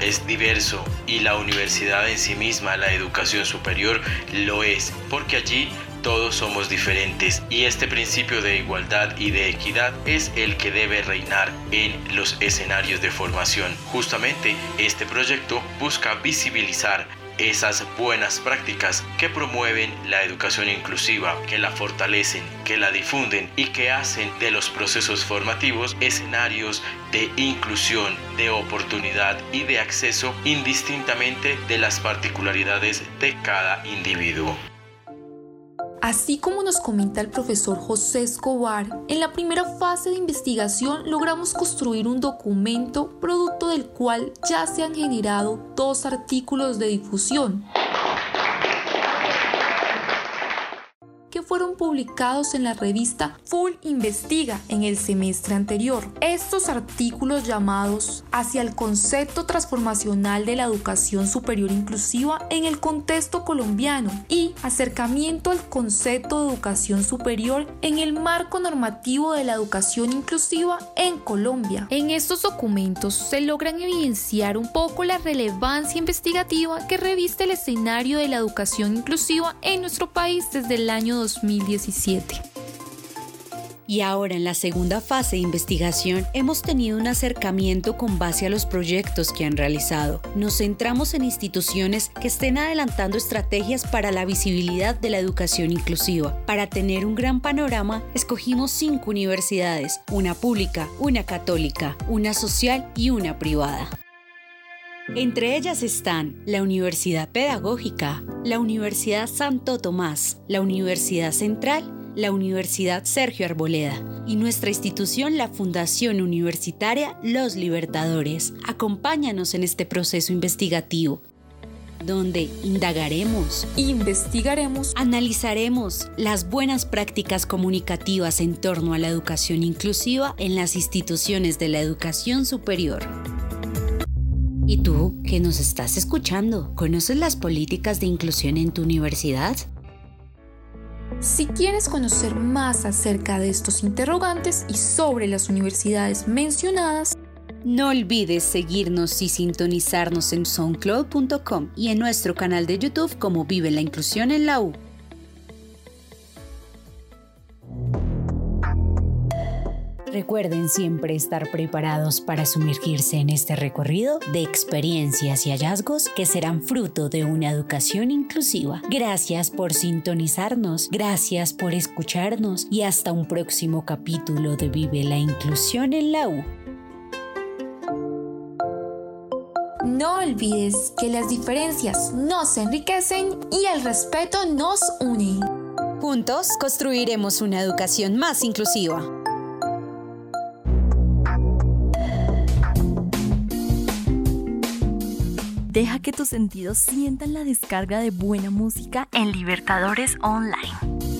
es diverso y la universidad en sí misma, la educación superior, lo es, porque allí todos somos diferentes y este principio de igualdad y de equidad es el que debe reinar en los escenarios de formación. Justamente este proyecto busca visibilizar esas buenas prácticas que promueven la educación inclusiva, que la fortalecen, que la difunden y que hacen de los procesos formativos escenarios de inclusión, de oportunidad y de acceso indistintamente de las particularidades de cada individuo. Así como nos comenta el profesor José Escobar, en la primera fase de investigación logramos construir un documento producto del cual ya se han generado dos artículos de difusión fueron publicados en la revista Full Investiga en el semestre anterior. Estos artículos llamados Hacia el concepto transformacional de la educación superior inclusiva en el contexto colombiano y Acercamiento al concepto de educación superior en el marco normativo de la educación inclusiva en Colombia. En estos documentos se logran evidenciar un poco la relevancia investigativa que reviste el escenario de la educación inclusiva en nuestro país desde el año 2017. Y ahora en la segunda fase de investigación hemos tenido un acercamiento con base a los proyectos que han realizado. Nos centramos en instituciones que estén adelantando estrategias para la visibilidad de la educación inclusiva. Para tener un gran panorama, escogimos cinco universidades, una pública, una católica, una social y una privada. Entre ellas están la Universidad Pedagógica, la Universidad Santo Tomás, la Universidad Central, la Universidad Sergio Arboleda y nuestra institución, la Fundación Universitaria Los Libertadores. Acompáñanos en este proceso investigativo donde indagaremos, investigaremos, analizaremos las buenas prácticas comunicativas en torno a la educación inclusiva en las instituciones de la educación superior. ¿Y tú, que nos estás escuchando, conoces las políticas de inclusión en tu universidad? Si quieres conocer más acerca de estos interrogantes y sobre las universidades mencionadas, no olvides seguirnos y sintonizarnos en soundcloud.com y en nuestro canal de YouTube como Vive la Inclusión en la U. Recuerden siempre estar preparados para sumergirse en este recorrido de experiencias y hallazgos que serán fruto de una educación inclusiva. Gracias por sintonizarnos, gracias por escucharnos y hasta un próximo capítulo de Vive la Inclusión en la U. No olvides que las diferencias nos enriquecen y el respeto nos une. Juntos construiremos una educación más inclusiva. Deja que tus sentidos sientan la descarga de buena música en Libertadores Online.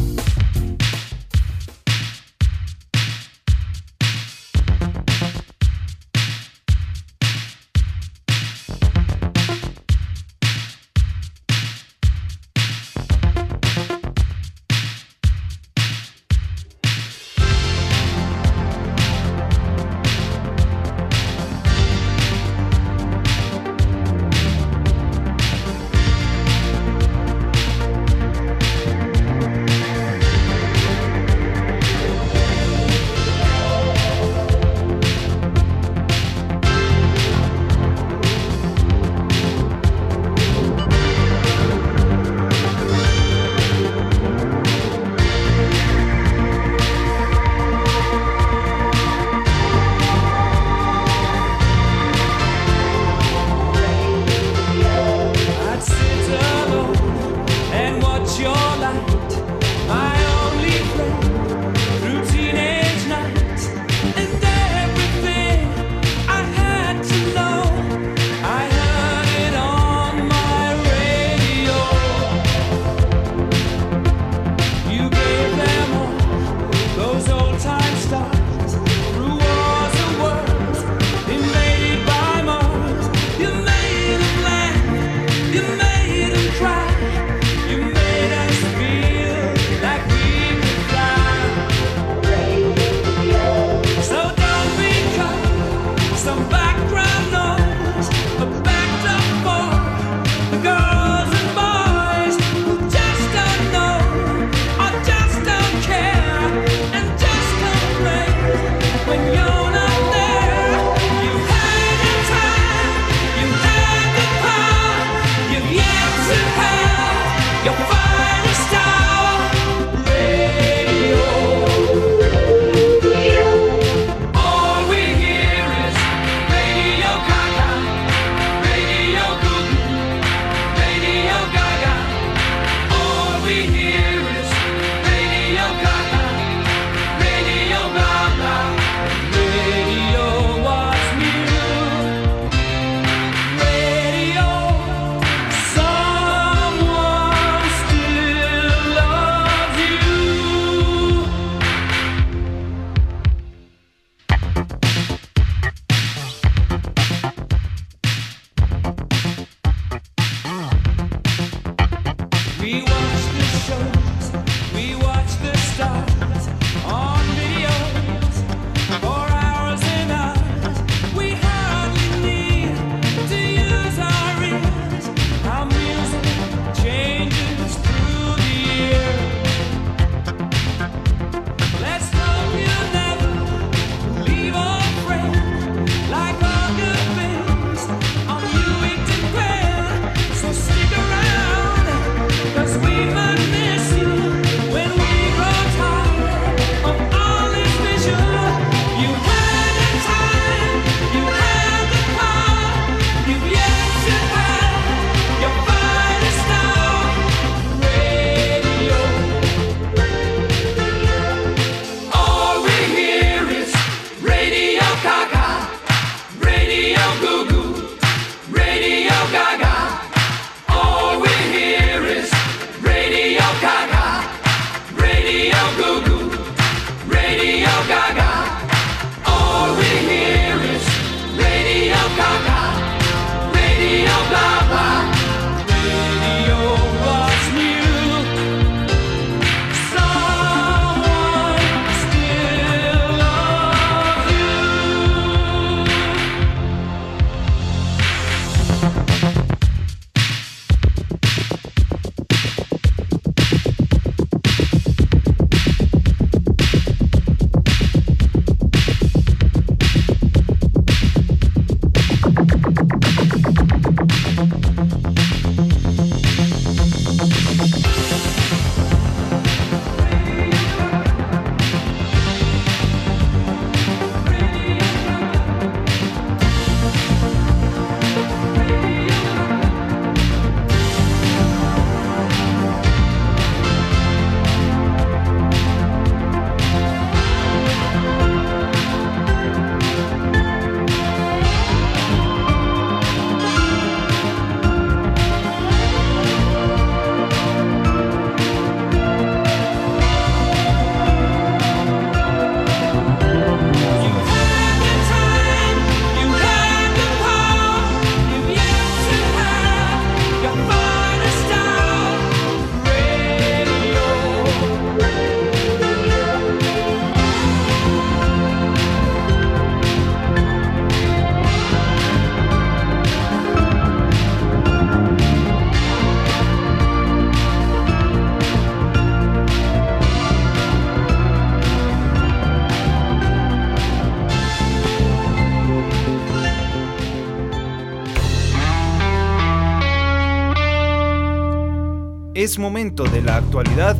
Momento de la actualidad.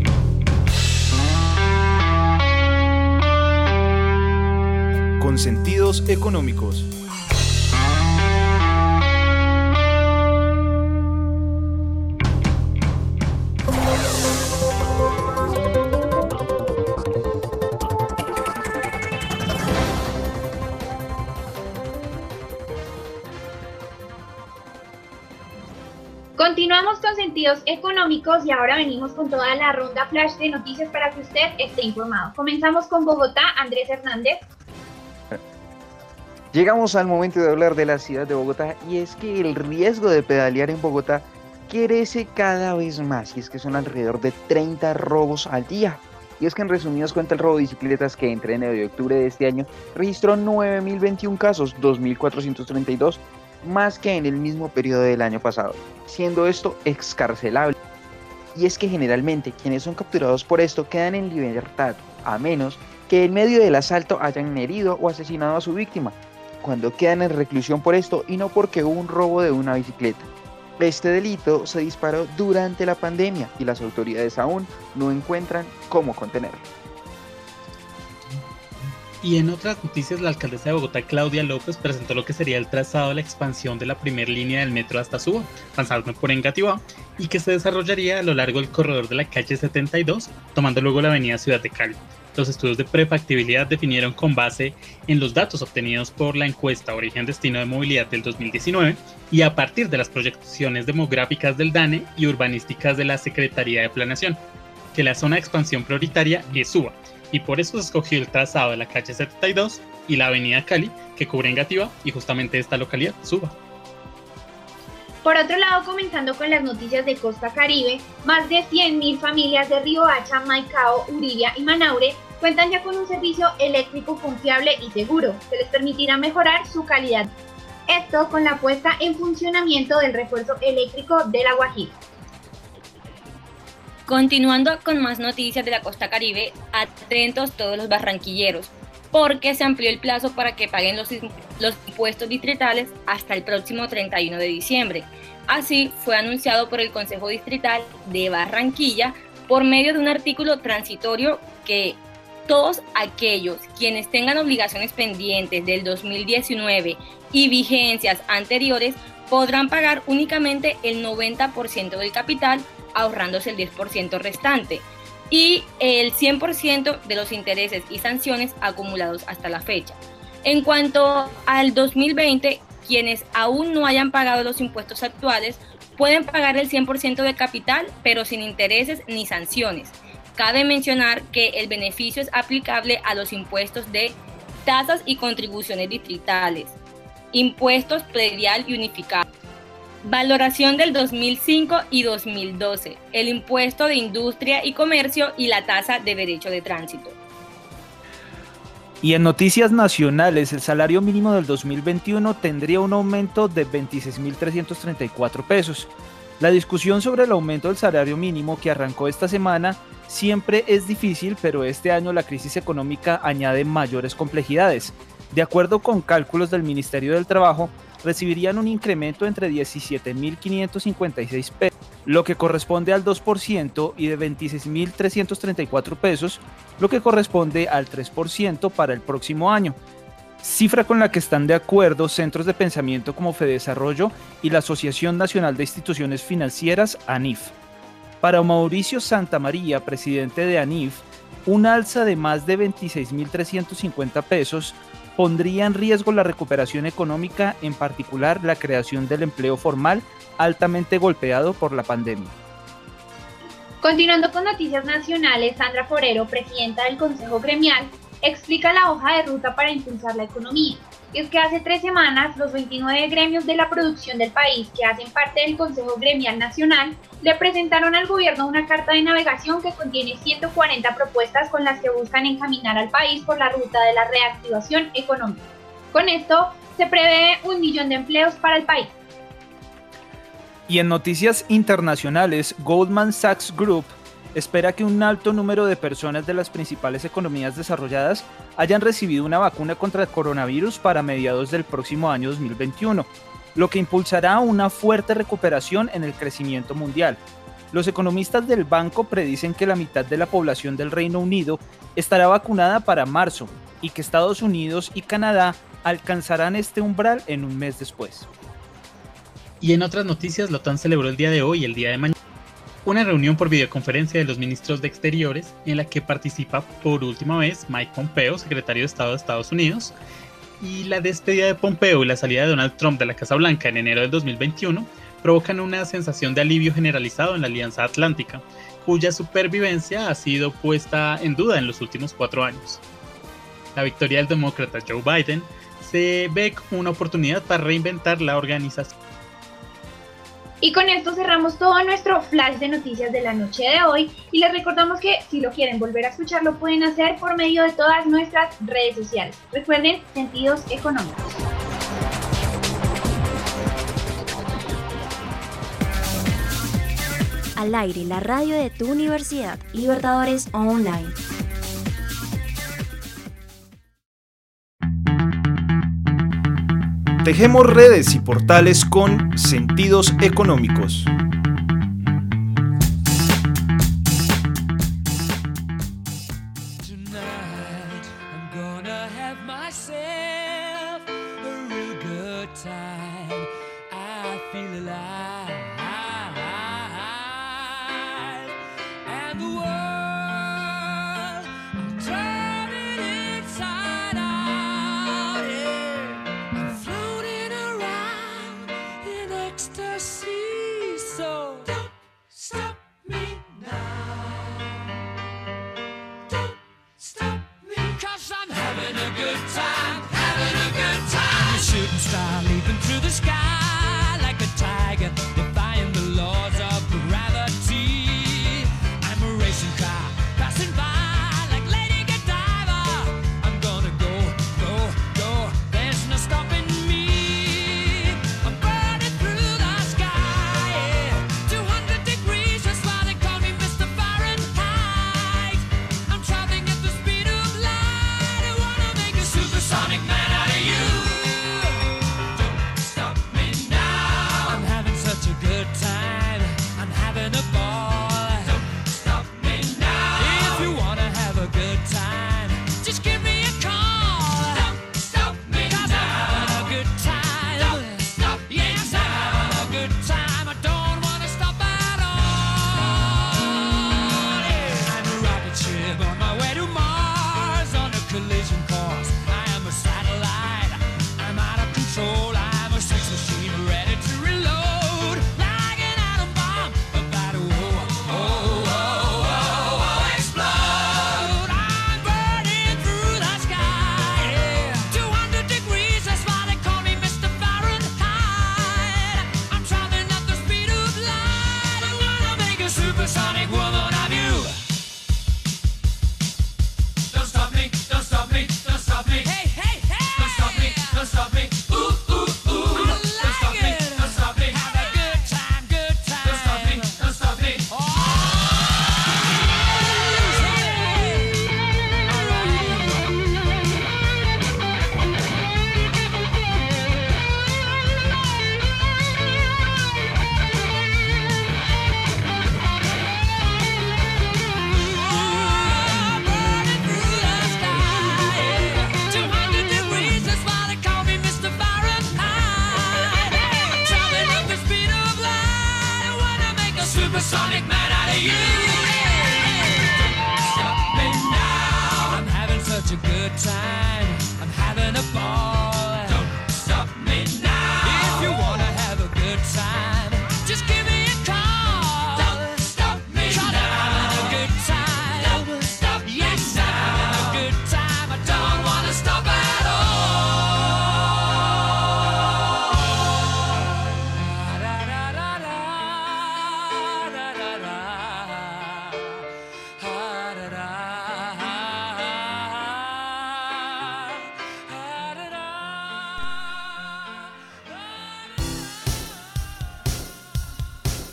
Con sentidos económicos. Económicos y ahora venimos con toda la ronda flash de noticias para que usted esté informado. Comenzamos con Bogotá, Andrés Hernández. Llegamos al momento de hablar de la ciudad de Bogotá y es que el riesgo de pedalear en Bogotá crece cada vez más y es que son alrededor de 30 robos al día. Y es que en resumidos cuenta el robo de bicicletas que entre enero y octubre de este año registró 9.021 casos, 2.432 más que en el mismo periodo del año pasado, siendo esto excarcelable. Y es que generalmente quienes son capturados por esto quedan en libertad, a menos que en medio del asalto hayan herido o asesinado a su víctima, cuando quedan en reclusión por esto y no porque hubo un robo de una bicicleta. Este delito se disparó durante la pandemia y las autoridades aún no encuentran cómo contenerlo. Y en otras noticias, la alcaldesa de Bogotá, Claudia López, presentó lo que sería el trazado de la expansión de la primera línea del metro hasta Suba, pasando por Engativá, y que se desarrollaría a lo largo del corredor de la calle 72, tomando luego la avenida Ciudad de Cali. Los estudios de prefactibilidad definieron con base en los datos obtenidos por la encuesta Origen Destino de Movilidad del 2019 y a partir de las proyecciones demográficas del DANE y urbanísticas de la Secretaría de Planeación, que la zona de expansión prioritaria es Suba, y por eso se escogió el trazado de la calle 72 y la avenida Cali, que cubre Engativá y justamente esta localidad, Suba. Por otro lado, comenzando con las noticias de Costa Caribe, más de 100.000 familias de Río Hacha, Maicao, Uriria y Manaure cuentan ya con un servicio eléctrico confiable y seguro que les permitirá mejorar su calidad. Esto con la puesta en funcionamiento del refuerzo eléctrico de la Guajira. Continuando con más noticias de la costa caribe, atentos todos los barranquilleros, porque se amplió el plazo para que paguen los, los impuestos distritales hasta el próximo 31 de diciembre. Así fue anunciado por el Consejo Distrital de Barranquilla por medio de un artículo transitorio que todos aquellos quienes tengan obligaciones pendientes del 2019 y vigencias anteriores podrán pagar únicamente el 90% del capital ahorrándose el 10% restante y el 100% de los intereses y sanciones acumulados hasta la fecha. En cuanto al 2020, quienes aún no hayan pagado los impuestos actuales pueden pagar el 100% de capital, pero sin intereses ni sanciones. Cabe mencionar que el beneficio es aplicable a los impuestos de tasas y contribuciones distritales, impuestos predial y unificado, Valoración del 2005 y 2012, el impuesto de industria y comercio y la tasa de derecho de tránsito. Y en noticias nacionales, el salario mínimo del 2021 tendría un aumento de 26.334 pesos. La discusión sobre el aumento del salario mínimo que arrancó esta semana siempre es difícil, pero este año la crisis económica añade mayores complejidades. De acuerdo con cálculos del Ministerio del Trabajo, recibirían un incremento entre 17.556 pesos, lo que corresponde al 2%, y de 26.334 pesos, lo que corresponde al 3% para el próximo año. Cifra con la que están de acuerdo centros de pensamiento como Fedesarrollo y la Asociación Nacional de Instituciones Financieras, ANIF. Para Mauricio Santamaría, presidente de ANIF, un alza de más de 26.350 pesos pondría en riesgo la recuperación económica, en particular la creación del empleo formal altamente golpeado por la pandemia. Continuando con noticias nacionales, Sandra Forero, presidenta del Consejo Gremial, explica la hoja de ruta para impulsar la economía es que hace tres semanas los 29 gremios de la producción del país que hacen parte del Consejo Gremial Nacional le presentaron al gobierno una carta de navegación que contiene 140 propuestas con las que buscan encaminar al país por la ruta de la reactivación económica. Con esto se prevé un millón de empleos para el país. Y en noticias internacionales, Goldman Sachs Group espera que un alto número de personas de las principales economías desarrolladas hayan recibido una vacuna contra el coronavirus para mediados del próximo año 2021, lo que impulsará una fuerte recuperación en el crecimiento mundial. Los economistas del banco predicen que la mitad de la población del Reino Unido estará vacunada para marzo y que Estados Unidos y Canadá alcanzarán este umbral en un mes después. Y en otras noticias, la OTAN celebró el día de hoy el día de mañana una reunión por videoconferencia de los ministros de Exteriores en la que participa por última vez Mike Pompeo, secretario de Estado de Estados Unidos, y la despedida de Pompeo y la salida de Donald Trump de la Casa Blanca en enero del 2021 provocan una sensación de alivio generalizado en la Alianza Atlántica, cuya supervivencia ha sido puesta en duda en los últimos cuatro años. La victoria del demócrata Joe Biden se ve como una oportunidad para reinventar la organización y con esto cerramos todo nuestro flash de noticias de la noche de hoy y les recordamos que si lo quieren volver a escuchar lo pueden hacer por medio de todas nuestras redes sociales. Recuerden, sentidos económicos. Al aire, la radio de tu universidad, Libertadores Online. Tejemos redes y portales con sentidos económicos.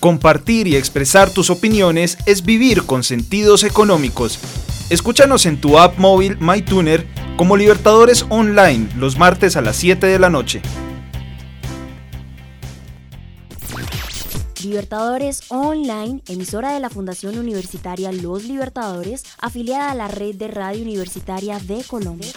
Compartir y expresar tus opiniones es vivir con sentidos económicos. Escúchanos en tu app móvil MyTuner como Libertadores Online los martes a las 7 de la noche. Libertadores Online, emisora de la Fundación Universitaria Los Libertadores, afiliada a la red de radio universitaria de Colombia.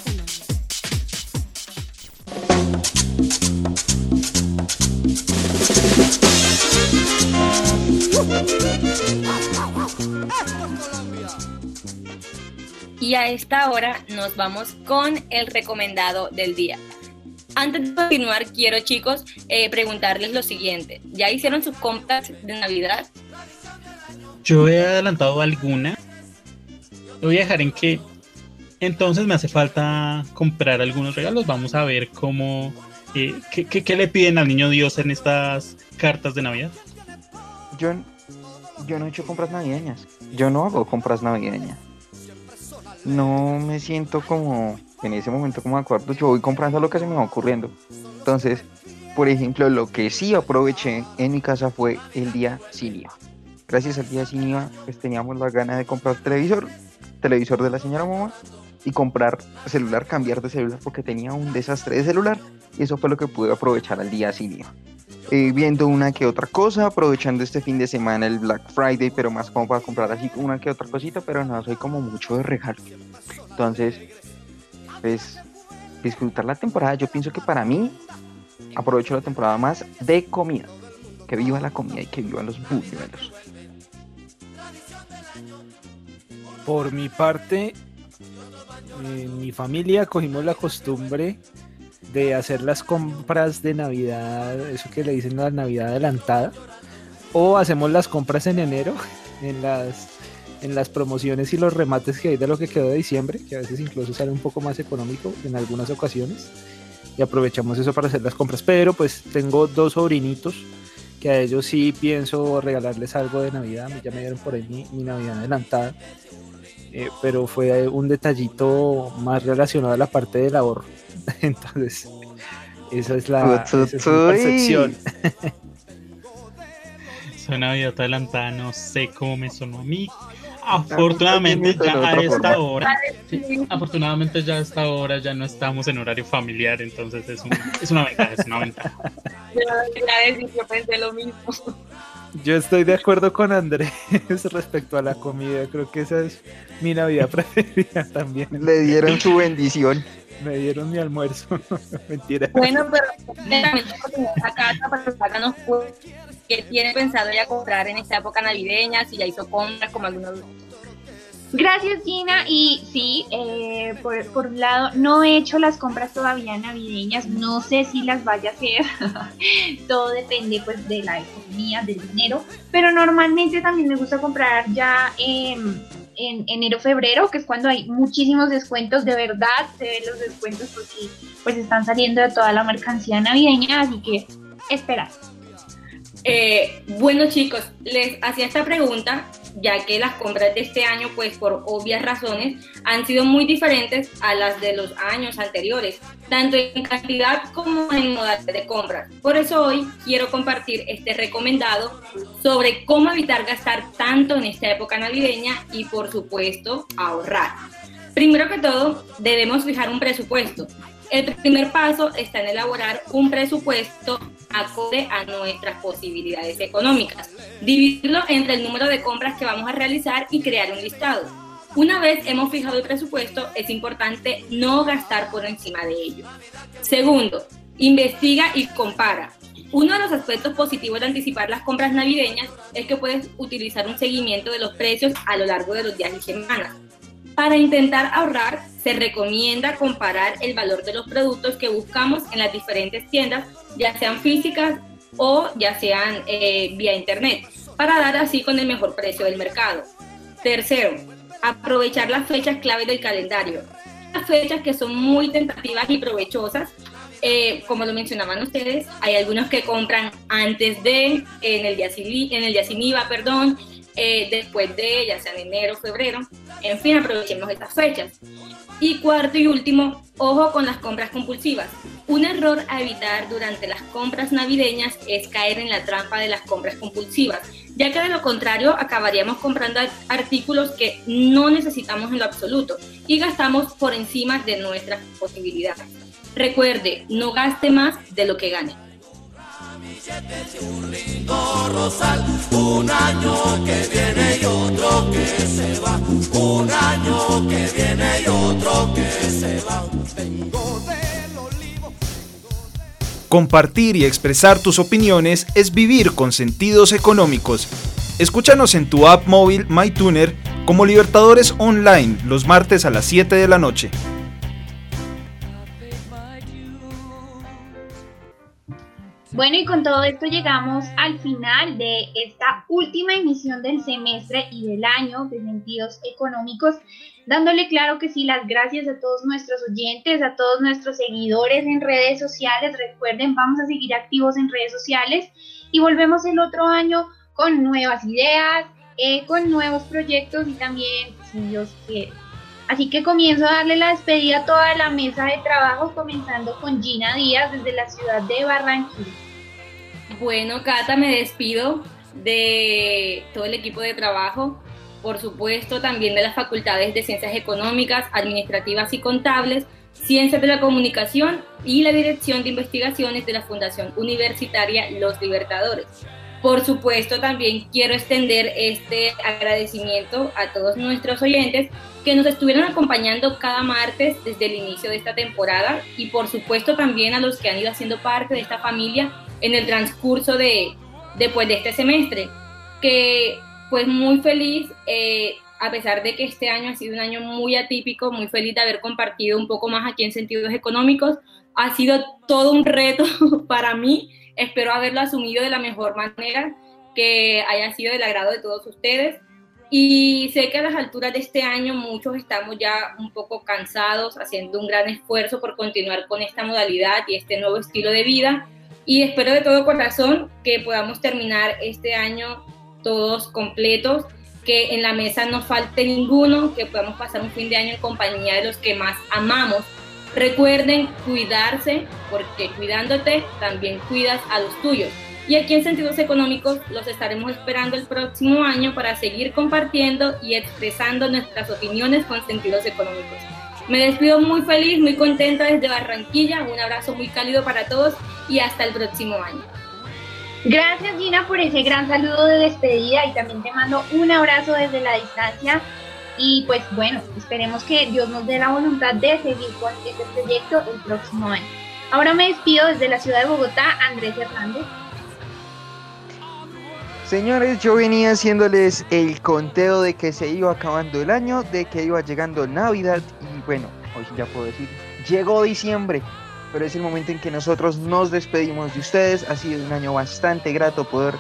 Y a esta hora nos vamos con el recomendado del día. Antes de continuar, quiero chicos eh, preguntarles lo siguiente. ¿Ya hicieron sus compras de Navidad? Yo he adelantado alguna. Lo voy a dejar en que entonces me hace falta comprar algunos regalos. Vamos a ver cómo... Eh, qué, qué, le piden al niño Dios en estas cartas de Navidad? Yo, yo no he hecho compras navideñas. Yo no hago compras navideñas no me siento como en ese momento como acuerdo, yo voy comprando lo que se me va ocurriendo. Entonces, por ejemplo, lo que sí aproveché en mi casa fue el día sin IVA. Gracias al día sin IVA, pues teníamos la gana de comprar televisor, televisor de la señora mamá, y comprar celular, cambiar de celular porque tenía un desastre de celular, y eso fue lo que pude aprovechar al día sin IVA. Eh, viendo una que otra cosa, aprovechando este fin de semana el Black Friday, pero más como para comprar así una que otra cosita, pero no soy como mucho de regalo. Entonces, pues disfrutar la temporada, yo pienso que para mí aprovecho la temporada más de comida. Que viva la comida y que vivan los buñuelos. Por mi parte, en mi familia cogimos la costumbre de hacer las compras de Navidad, eso que le dicen la Navidad adelantada, o hacemos las compras en enero, en las, en las promociones y los remates que hay de lo que quedó de diciembre, que a veces incluso sale un poco más económico en algunas ocasiones, y aprovechamos eso para hacer las compras. Pero pues tengo dos sobrinitos que a ellos sí pienso regalarles algo de Navidad, ya me dieron por ahí mi, mi Navidad adelantada. Eh, pero fue un detallito más relacionado a la parte del ahorro. Entonces, esa es la, percepción. Suena vida adelantada, no sé cómo me sonó a mí. Afortunadamente ya a esta hora, afortunadamente ya a esta hora ya no estamos en horario familiar, entonces es, es una ventaja, es una ventaja. Yo pensé lo mismo. Yo estoy de acuerdo con Andrés respecto a la comida. Creo que esa es mi Navidad preferida también. Le dieron su bendición. Me dieron mi almuerzo. Mentira. Bueno, pero acá para nos ¿qué tiene pensado ya comprar en esta época navideña? Si ya hizo compras como algunos Gracias Gina. Y sí, eh, por, un lado no he hecho las compras todavía navideñas, no sé si las vaya a hacer, todo depende pues de la economía, del dinero, pero normalmente también me gusta comprar ya en enero, febrero, que es cuando hay muchísimos descuentos, de verdad se ven los descuentos porque pues están saliendo de toda la mercancía navideña, así que esperar. Eh, bueno chicos, les hacía esta pregunta ya que las compras de este año, pues por obvias razones, han sido muy diferentes a las de los años anteriores, tanto en cantidad como en modalidad de compras. Por eso hoy quiero compartir este recomendado sobre cómo evitar gastar tanto en esta época navideña y por supuesto ahorrar. Primero que todo, debemos fijar un presupuesto. El primer paso está en elaborar un presupuesto acorde a nuestras posibilidades económicas, dividirlo entre el número de compras que vamos a realizar y crear un listado. Una vez hemos fijado el presupuesto, es importante no gastar por encima de ello. Segundo, investiga y compara. Uno de los aspectos positivos de anticipar las compras navideñas es que puedes utilizar un seguimiento de los precios a lo largo de los días y semanas. Para intentar ahorrar, se recomienda comparar el valor de los productos que buscamos en las diferentes tiendas, ya sean físicas o ya sean eh, vía internet, para dar así con el mejor precio del mercado. Tercero, aprovechar las fechas clave del calendario. Las fechas que son muy tentativas y provechosas, eh, como lo mencionaban ustedes, hay algunos que compran antes de, en el día en el día sin IVA, perdón, eh, después de, ya sea en enero, febrero, en fin, aprovechemos estas fechas. Y cuarto y último, ojo con las compras compulsivas. Un error a evitar durante las compras navideñas es caer en la trampa de las compras compulsivas, ya que de lo contrario acabaríamos comprando artículos que no necesitamos en lo absoluto y gastamos por encima de nuestras posibilidades. Recuerde, no gaste más de lo que gane un año que viene y otro que se va, un año que viene y otro que se va. Compartir y expresar tus opiniones es vivir con sentidos económicos. Escúchanos en tu app móvil MyTuner como Libertadores Online los martes a las 7 de la noche. Bueno, y con todo esto llegamos al final de esta última emisión del semestre y del año de sentidos económicos, dándole claro que sí las gracias a todos nuestros oyentes, a todos nuestros seguidores en redes sociales. Recuerden, vamos a seguir activos en redes sociales y volvemos el otro año con nuevas ideas, eh, con nuevos proyectos y también, si Dios quiere. Así que comienzo a darle la despedida a toda la mesa de trabajo, comenzando con Gina Díaz desde la ciudad de Barranquilla. Bueno, Cata, me despido de todo el equipo de trabajo, por supuesto también de las facultades de Ciencias Económicas, Administrativas y Contables, Ciencias de la Comunicación y la Dirección de Investigaciones de la Fundación Universitaria Los Libertadores. Por supuesto, también quiero extender este agradecimiento a todos nuestros oyentes que nos estuvieron acompañando cada martes desde el inicio de esta temporada y por supuesto también a los que han ido haciendo parte de esta familia en el transcurso de, después de este semestre, que pues muy feliz, eh, a pesar de que este año ha sido un año muy atípico, muy feliz de haber compartido un poco más aquí en sentidos económicos, ha sido todo un reto para mí, espero haberlo asumido de la mejor manera, que haya sido del agrado de todos ustedes. Y sé que a las alturas de este año muchos estamos ya un poco cansados, haciendo un gran esfuerzo por continuar con esta modalidad y este nuevo estilo de vida y espero de todo corazón que podamos terminar este año todos completos, que en la mesa no falte ninguno, que podamos pasar un fin de año en compañía de los que más amamos. Recuerden cuidarse, porque cuidándote también cuidas a los tuyos. Y aquí en Sentidos Económicos los estaremos esperando el próximo año para seguir compartiendo y expresando nuestras opiniones con sentidos económicos. Me despido muy feliz, muy contenta desde Barranquilla. Un abrazo muy cálido para todos y hasta el próximo año. Gracias Gina por ese gran saludo de despedida y también te mando un abrazo desde la distancia y pues bueno, esperemos que Dios nos dé la voluntad de seguir con este proyecto el próximo año. Ahora me despido desde la ciudad de Bogotá, Andrés Hernández. Señores, yo venía haciéndoles el conteo de que se iba acabando el año, de que iba llegando Navidad y bueno, hoy ya puedo decir, llegó diciembre pero es el momento en que nosotros nos despedimos de ustedes. Ha sido un año bastante grato poder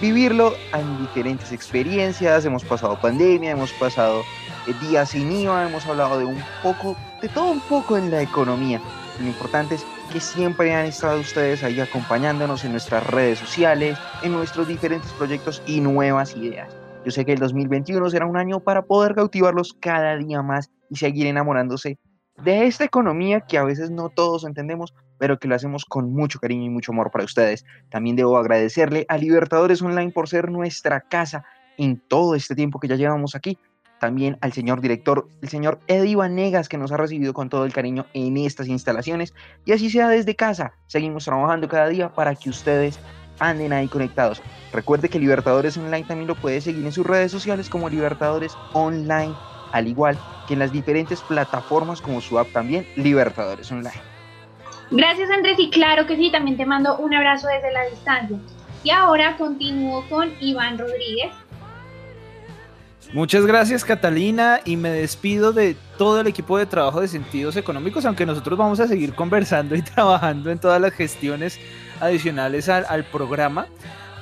vivirlo en diferentes experiencias. Hemos pasado pandemia, hemos pasado eh, días sin IVA, hemos hablado de un poco, de todo un poco en la economía. Lo importante es que siempre han estado ustedes ahí acompañándonos en nuestras redes sociales, en nuestros diferentes proyectos y nuevas ideas. Yo sé que el 2021 será un año para poder cautivarlos cada día más y seguir enamorándose de esta economía que a veces no todos entendemos, pero que lo hacemos con mucho cariño y mucho amor para ustedes. También debo agradecerle a Libertadores Online por ser nuestra casa en todo este tiempo que ya llevamos aquí. También al señor director, el señor Eddie Vanegas, que nos ha recibido con todo el cariño en estas instalaciones. Y así sea desde casa, seguimos trabajando cada día para que ustedes anden ahí conectados. Recuerde que Libertadores Online también lo puede seguir en sus redes sociales como Libertadores Online, al igual que en las diferentes plataformas como su app también, Libertadores Online. Gracias Andrés y claro que sí, también te mando un abrazo desde la distancia. Y ahora continúo con Iván Rodríguez. Muchas gracias Catalina y me despido de todo el equipo de trabajo de Sentidos Económicos, aunque nosotros vamos a seguir conversando y trabajando en todas las gestiones adicionales al, programa,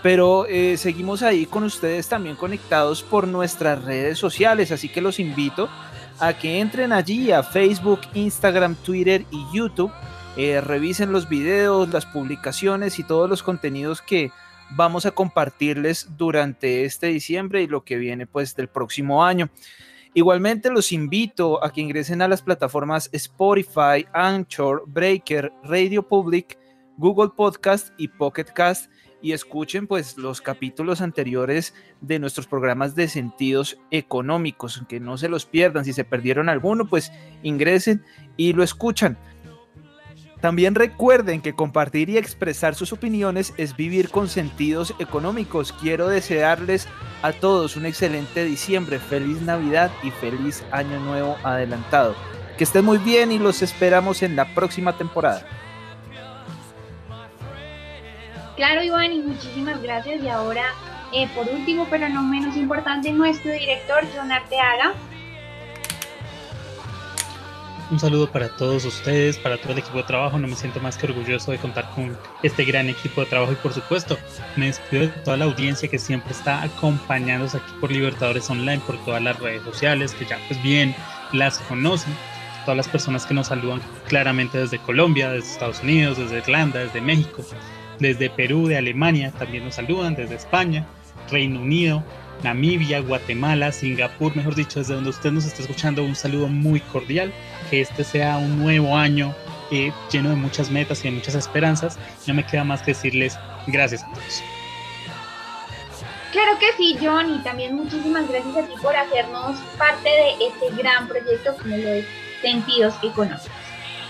pero eh, seguimos ahí con ustedes también conectados por nuestras redes sociales, así que los invito a que entren allí a Facebook, Instagram, Twitter y YouTube eh, revisen los videos, las publicaciones y todos los contenidos que vamos a compartirles durante este diciembre y lo que viene pues del próximo año. Igualmente los invito a que ingresen a las plataformas Spotify, Anchor, Breaker, Radio Public, Google Podcast y Pocket Cast y escuchen pues los capítulos anteriores de nuestros programas de sentidos económicos, que no se los pierdan, si se perdieron alguno pues ingresen y lo escuchan. También recuerden que compartir y expresar sus opiniones es vivir con sentidos económicos. Quiero desearles a todos un excelente diciembre, feliz Navidad y feliz Año Nuevo adelantado. Que estén muy bien y los esperamos en la próxima temporada. Claro, Iván, y muchísimas gracias. Y ahora, eh, por último, pero no menos importante, nuestro director, John Arteaga un saludo para todos ustedes, para todo el equipo de trabajo. No me siento más que orgulloso de contar con este gran equipo de trabajo y por supuesto me despido de toda la audiencia que siempre está acompañándonos aquí por Libertadores Online, por todas las redes sociales que ya pues bien las conocen. Todas las personas que nos saludan claramente desde Colombia, desde Estados Unidos, desde Irlanda, desde México, desde Perú, de Alemania, también nos saludan, desde España, Reino Unido, Namibia, Guatemala, Singapur, mejor dicho, desde donde usted nos está escuchando, un saludo muy cordial. Que este sea un nuevo año eh, lleno de muchas metas y de muchas esperanzas. No me queda más que decirles gracias a todos. Claro que sí, John, y también muchísimas gracias a ti por hacernos parte de este gran proyecto como lo es Sentidos Económicos.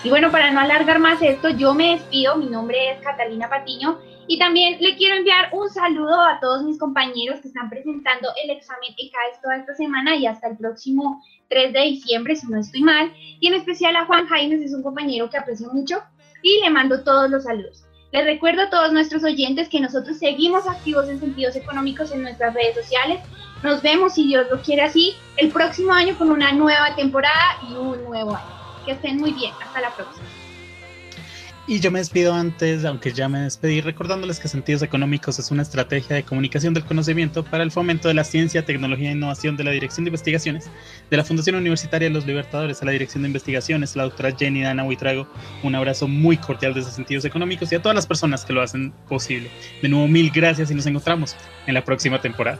Y bueno, para no alargar más esto, yo me despido. Mi nombre es Catalina Patiño y también le quiero enviar un saludo a todos mis compañeros que están presentando el examen ECAES toda esta semana y hasta el próximo 3 de diciembre, si no estoy mal. Y en especial a Juan Jaimes, es un compañero que aprecio mucho y le mando todos los saludos. Les recuerdo a todos nuestros oyentes que nosotros seguimos activos en sentidos económicos en nuestras redes sociales. Nos vemos, si Dios lo quiere así, el próximo año con una nueva temporada y un nuevo año. Que estén muy bien. Hasta la próxima. Y yo me despido antes, aunque ya me despedí, recordándoles que Sentidos Económicos es una estrategia de comunicación del conocimiento para el fomento de la ciencia, tecnología e innovación de la Dirección de Investigaciones de la Fundación Universitaria los Libertadores a la Dirección de Investigaciones, la doctora Jenny Dana Huitrago. Un abrazo muy cordial desde Sentidos Económicos y a todas las personas que lo hacen posible. De nuevo, mil gracias y nos encontramos en la próxima temporada.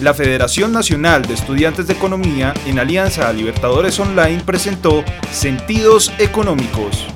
La Federación Nacional de Estudiantes de Economía, en alianza a Libertadores Online, presentó Sentidos Económicos.